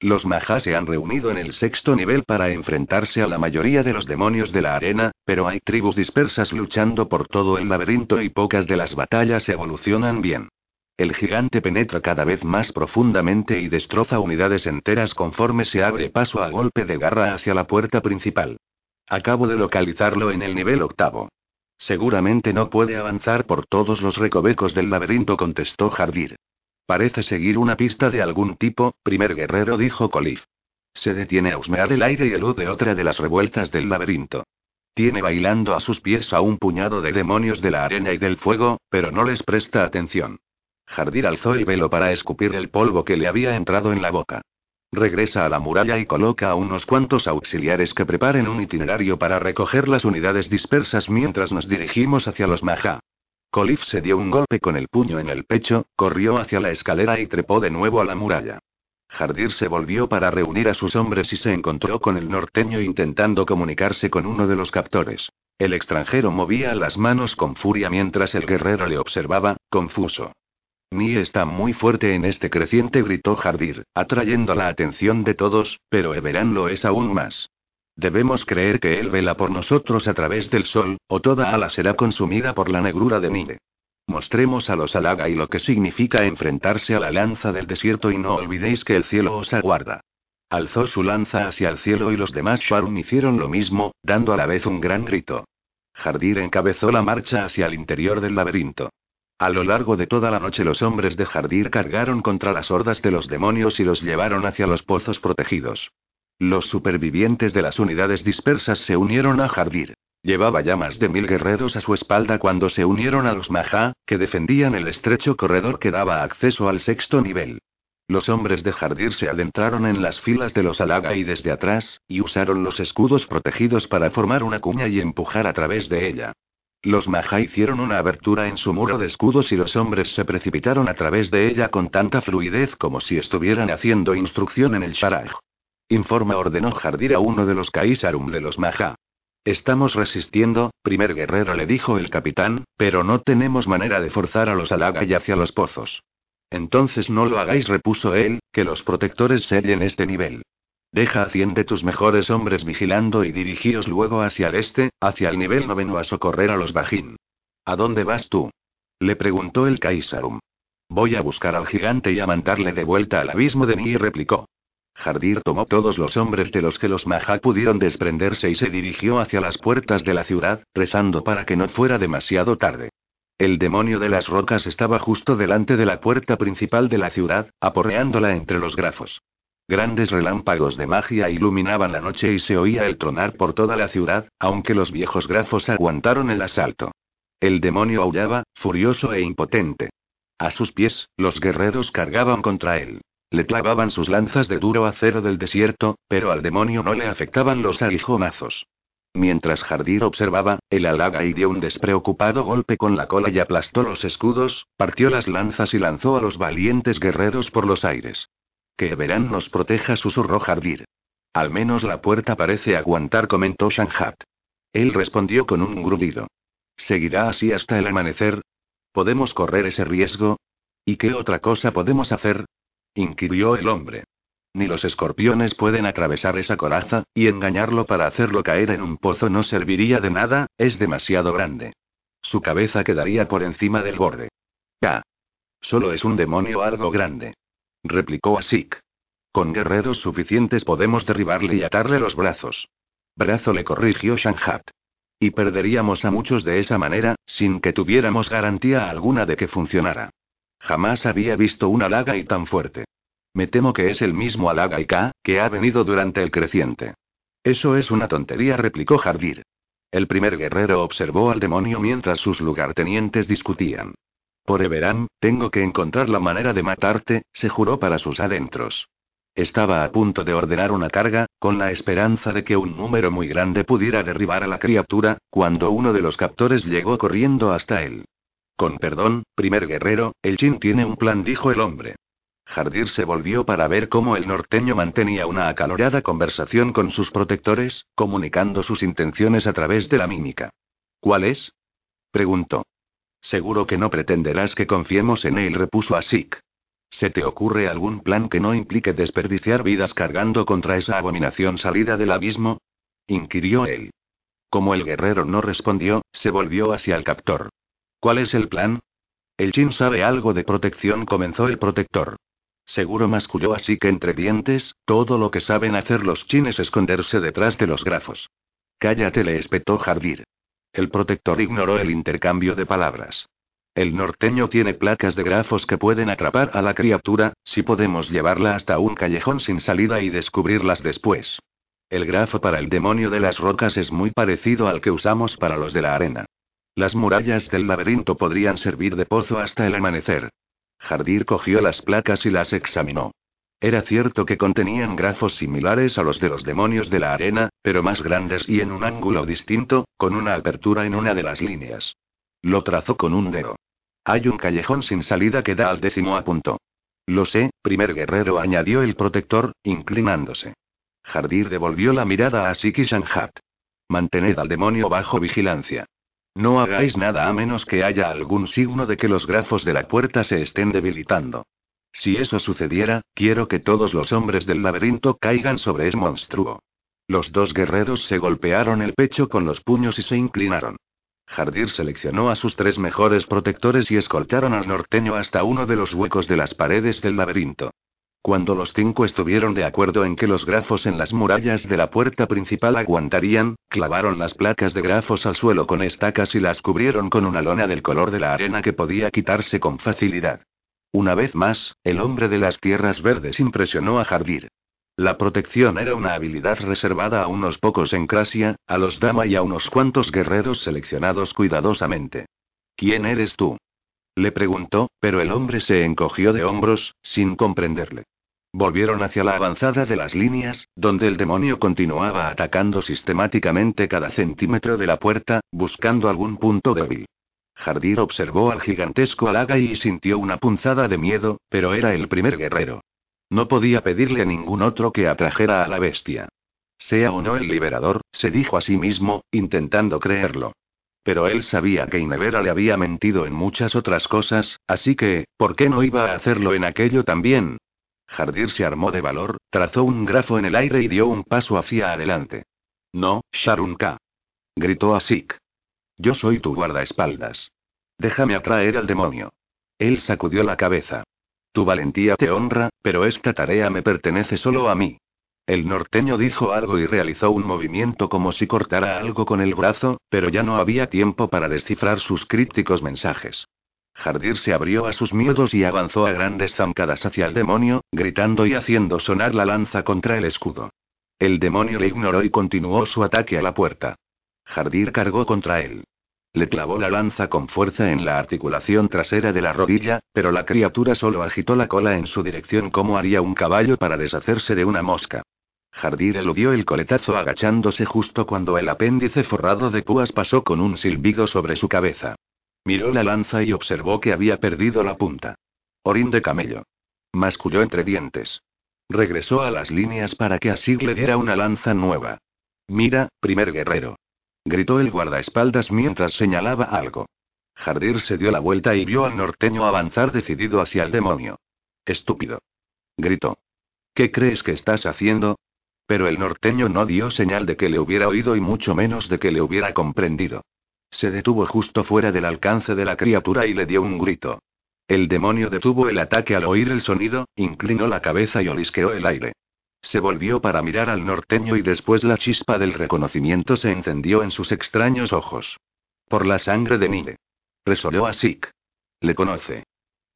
Speaker 1: Los Majá se han reunido en el sexto nivel para enfrentarse a la mayoría de los demonios de la arena, pero hay tribus dispersas luchando por todo el laberinto y pocas de las batallas evolucionan bien. El gigante penetra cada vez más profundamente y destroza unidades enteras conforme se abre paso a golpe de garra hacia la puerta principal. Acabo de localizarlo en el nivel octavo. Seguramente no puede avanzar por todos los recovecos del laberinto, contestó Jardir. Parece seguir una pista de algún tipo, primer guerrero dijo Colif. Se detiene a husmear el aire y elude otra de las revueltas del laberinto. Tiene bailando a sus pies a un puñado de demonios de la arena y del fuego, pero no les presta atención. Jardir alzó el velo para escupir el polvo que le había entrado en la boca. Regresa a la muralla y coloca a unos cuantos auxiliares que preparen un itinerario para recoger las unidades dispersas mientras nos dirigimos hacia los Maja. Colif se dio un golpe con el puño en el pecho, corrió hacia la escalera y trepó de nuevo a la muralla. Jardir se volvió para reunir a sus hombres y se encontró con el norteño intentando comunicarse con uno de los captores. El extranjero movía las manos con furia mientras el guerrero le observaba, confuso. Ni está muy fuerte en este creciente, gritó Jardir, atrayendo la atención de todos, pero Everán lo es aún más. Debemos creer que Él vela por nosotros a través del sol, o toda ala será consumida por la negrura de Nile. Mostremos a los Alaga y lo que significa enfrentarse a la lanza del desierto y no olvidéis que el cielo os aguarda. Alzó su lanza hacia el cielo y los demás Sharon hicieron lo mismo, dando a la vez un gran grito. Jardir encabezó la marcha hacia el interior del laberinto. A lo largo de toda la noche los hombres de Jardir cargaron contra las hordas de los demonios y los llevaron hacia los pozos protegidos. Los supervivientes de las unidades dispersas se unieron a Jardir. Llevaba ya más de mil guerreros a su espalda cuando se unieron a los Maja, que defendían el estrecho corredor que daba acceso al sexto nivel. Los hombres de Jardir se adentraron en las filas de los Alaga y desde atrás, y usaron los escudos protegidos para formar una cuña y empujar a través de ella. Los Maja hicieron una abertura en su muro de escudos y los hombres se precipitaron a través de ella con tanta fluidez como si estuvieran haciendo instrucción en el Sharaj. Informa ordenó Jardir a uno de los Kaisarum de los Maja. Estamos resistiendo, primer guerrero le dijo el capitán, pero no tenemos manera de forzar a los Alaga hacia los pozos. Entonces no lo hagáis, repuso él, que los protectores sellen este nivel. Deja a cien de tus mejores hombres vigilando y dirigíos luego hacia el este, hacia el nivel noveno a socorrer a los Bajín. ¿A dónde vas tú? Le preguntó el Kaisarum. Voy a buscar al gigante y a mandarle de vuelta al abismo de Ni, replicó. Jardir tomó todos los hombres de los que los Maha pudieron desprenderse y se dirigió hacia las puertas de la ciudad, rezando para que no fuera demasiado tarde. El demonio de las rocas estaba justo delante de la puerta principal de la ciudad, aporreándola entre los grafos. Grandes relámpagos de magia iluminaban la noche y se oía el tronar por toda la ciudad, aunque los viejos grafos aguantaron el asalto. El demonio aullaba, furioso e impotente. A sus pies, los guerreros cargaban contra él. Le clavaban sus lanzas de duro acero del desierto, pero al demonio no le afectaban los aguijonazos. Mientras Jardir observaba, el halaga y dio un despreocupado golpe con la cola y aplastó los escudos, partió las lanzas y lanzó a los valientes guerreros por los aires. Que Verán nos proteja, susurró Jardir. Al menos la puerta parece aguantar, comentó Shanhat. Él respondió con un grudido. ¿Seguirá así hasta el amanecer? ¿Podemos correr ese riesgo? ¿Y qué otra cosa podemos hacer? inquirió el hombre. Ni los escorpiones pueden atravesar esa coraza, y engañarlo para hacerlo caer en un pozo no serviría de nada, es demasiado grande. Su cabeza quedaría por encima del borde. Ya. Solo es un demonio algo grande. Replicó Asik. Con guerreros suficientes podemos derribarle y atarle los brazos. Brazo le corrigió Shanhat. Y perderíamos a muchos de esa manera, sin que tuviéramos garantía alguna de que funcionara. Jamás había visto una y tan fuerte. Me temo que es el mismo Alagaika, que ha venido durante el creciente. Eso es una tontería, replicó Jardir. El primer guerrero observó al demonio mientras sus lugartenientes discutían. Por Everán, tengo que encontrar la manera de matarte, se juró para sus adentros. Estaba a punto de ordenar una carga, con la esperanza de que un número muy grande pudiera derribar a la criatura, cuando uno de los captores llegó corriendo hasta él. Con perdón, primer guerrero, el Chin tiene un plan, dijo el hombre. Jardir se volvió para ver cómo el norteño mantenía una acalorada conversación con sus protectores, comunicando sus intenciones a través de la mímica. ¿Cuál es? preguntó. Seguro que no pretenderás que confiemos en él, repuso Asik. ¿Se te ocurre algún plan que no implique desperdiciar vidas cargando contra esa abominación salida del abismo? inquirió él. Como el guerrero no respondió, se volvió hacia el captor. ¿Cuál es el plan? El Chin sabe algo de protección, comenzó el protector. Seguro masculló así que entre dientes, todo lo que saben hacer los Chin es esconderse detrás de los grafos. Cállate, le espetó Jardir. El protector ignoró el intercambio de palabras. El norteño tiene placas de grafos que pueden atrapar a la criatura, si podemos llevarla hasta un callejón sin salida y descubrirlas después. El grafo para el demonio de las rocas es muy parecido al que usamos para los de la arena. Las murallas del laberinto podrían servir de pozo hasta el amanecer. Jardir cogió las placas y las examinó. Era cierto que contenían grafos similares a los de los demonios de la arena, pero más grandes y en un ángulo distinto, con una apertura en una de las líneas. Lo trazó con un dedo. Hay un callejón sin salida que da al décimo a punto. Lo sé, primer guerrero, añadió el protector, inclinándose. Jardir devolvió la mirada a Siki Shanhat. Mantened al demonio bajo vigilancia. No hagáis nada a menos que haya algún signo de que los grafos de la puerta se estén debilitando. Si eso sucediera, quiero que todos los hombres del laberinto caigan sobre ese monstruo. Los dos guerreros se golpearon el pecho con los puños y se inclinaron. Jardir seleccionó a sus tres mejores protectores y escoltaron al norteño hasta uno de los huecos de las paredes del laberinto. Cuando los cinco estuvieron de acuerdo en que los grafos en las murallas de la puerta principal aguantarían, clavaron las placas de grafos al suelo con estacas y las cubrieron con una lona del color de la arena que podía quitarse con facilidad. Una vez más, el hombre de las tierras verdes impresionó a Jardir. La protección era una habilidad reservada a unos pocos en Crasia, a los Dama y a unos cuantos guerreros seleccionados cuidadosamente. ¿Quién eres tú? Le preguntó, pero el hombre se encogió de hombros, sin comprenderle. Volvieron hacia la avanzada de las líneas, donde el demonio continuaba atacando sistemáticamente cada centímetro de la puerta, buscando algún punto débil. Jardir observó al gigantesco Alaga y sintió una punzada de miedo, pero era el primer guerrero. No podía pedirle a ningún otro que atrajera a la bestia. Sea o no el liberador, se dijo a sí mismo, intentando creerlo. Pero él sabía que Inevera le había mentido en muchas otras cosas, así que, ¿por qué no iba a hacerlo en aquello también? Jardir se armó de valor, trazó un grafo en el aire y dio un paso hacia adelante. No, Sharunka. Gritó Asik. Yo soy tu guardaespaldas. Déjame atraer al demonio. Él sacudió la cabeza. Tu valentía te honra, pero esta tarea me pertenece solo a mí. El norteño dijo algo y realizó un movimiento como si cortara algo con el brazo, pero ya no había tiempo para descifrar sus crípticos mensajes. Jardir se abrió a sus miedos y avanzó a grandes zancadas hacia el demonio, gritando y haciendo sonar la lanza contra el escudo. El demonio le ignoró y continuó su ataque a la puerta. Jardir cargó contra él. Le clavó la lanza con fuerza en la articulación trasera de la rodilla, pero la criatura solo agitó la cola en su dirección como haría un caballo para deshacerse de una mosca. Jardir eludió el coletazo agachándose justo cuando el apéndice forrado de púas pasó con un silbido sobre su cabeza. Miró la lanza y observó que había perdido la punta. Orín de camello. Masculló entre dientes. Regresó a las líneas para que así le diera una lanza nueva. Mira, primer guerrero gritó el guardaespaldas mientras señalaba algo. Jardir se dio la vuelta y vio al norteño avanzar decidido hacia el demonio. Estúpido. Gritó. ¿Qué crees que estás haciendo? Pero el norteño no dio señal de que le hubiera oído y mucho menos de que le hubiera comprendido. Se detuvo justo fuera del alcance de la criatura y le dio un grito. El demonio detuvo el ataque al oír el sonido, inclinó la cabeza y olisqueó el aire. Se volvió para mirar al norteño y después la chispa del reconocimiento se encendió en sus extraños ojos. Por la sangre de Nile. Resoló a Sik. Le conoce.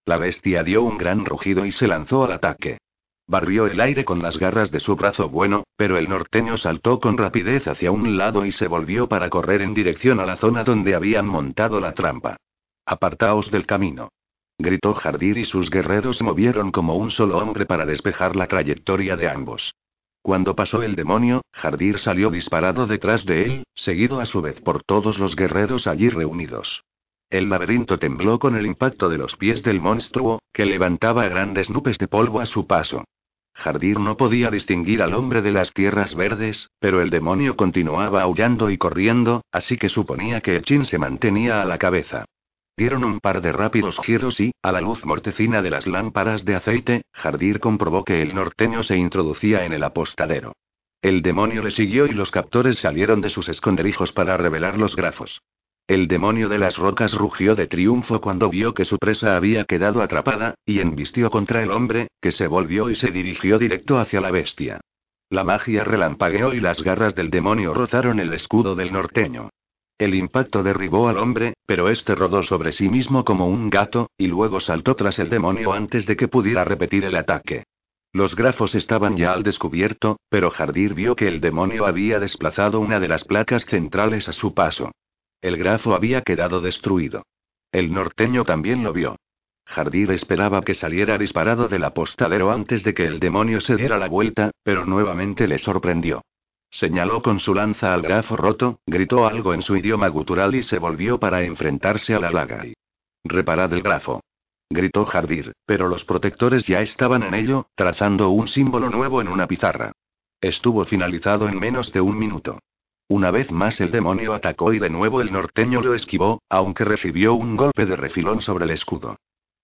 Speaker 1: La bestia dio un gran rugido y se lanzó al ataque. Barrió el aire con las garras de su brazo bueno, pero el norteño saltó con rapidez hacia un lado y se volvió para correr en dirección a la zona donde habían montado la trampa. Apartaos del camino. Gritó Jardir y sus guerreros movieron como un solo hombre para despejar la trayectoria de ambos. Cuando pasó el demonio, Jardir salió disparado detrás de él, seguido a su vez por todos los guerreros allí reunidos. El laberinto tembló con el impacto de los pies del monstruo, que levantaba grandes nubes de polvo a su paso. Jardir no podía distinguir al hombre de las tierras verdes, pero el demonio continuaba aullando y corriendo, así que suponía que Chin se mantenía a la cabeza. Dieron un par de rápidos giros y, a la luz mortecina de las lámparas de aceite, Jardir comprobó que el norteño se introducía en el apostadero. El demonio le siguió y los captores salieron de sus esconderijos para revelar los grafos. El demonio de las rocas rugió de triunfo cuando vio que su presa había quedado atrapada, y embistió contra el hombre, que se volvió y se dirigió directo hacia la bestia. La magia relampagueó y las garras del demonio rozaron el escudo del norteño. El impacto derribó al hombre, pero este rodó sobre sí mismo como un gato, y luego saltó tras el demonio antes de que pudiera repetir el ataque. Los grafos estaban ya al descubierto, pero Jardir vio que el demonio había desplazado una de las placas centrales a su paso. El grafo había quedado destruido. El norteño también lo vio. Jardir esperaba que saliera disparado del apostadero antes de que el demonio se diera la vuelta, pero nuevamente le sorprendió. Señaló con su lanza al grafo roto, gritó algo en su idioma gutural y se volvió para enfrentarse a la laga. Reparad el grafo. Gritó Jardir, pero los protectores ya estaban en ello, trazando un símbolo nuevo en una pizarra. Estuvo finalizado en menos de un minuto. Una vez más el demonio atacó y de nuevo el norteño lo esquivó, aunque recibió un golpe de refilón sobre el escudo.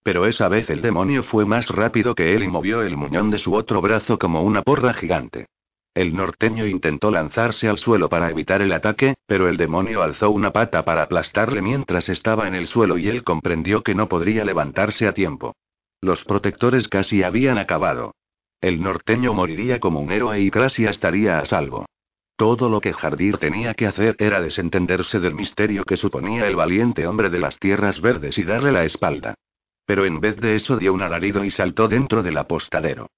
Speaker 1: Pero esa vez el demonio fue más rápido que él y movió el muñón de su otro brazo como una porra gigante. El norteño intentó lanzarse al suelo para evitar el ataque, pero el demonio alzó una pata para aplastarle mientras estaba en el suelo y él comprendió que no podría levantarse a tiempo. Los protectores casi habían acabado. El norteño moriría como un héroe y Gracia estaría a salvo. Todo lo que Jardir tenía que hacer era desentenderse del misterio que suponía el valiente hombre de las tierras verdes y darle la espalda. Pero en vez de eso dio un alarido y saltó dentro del apostadero.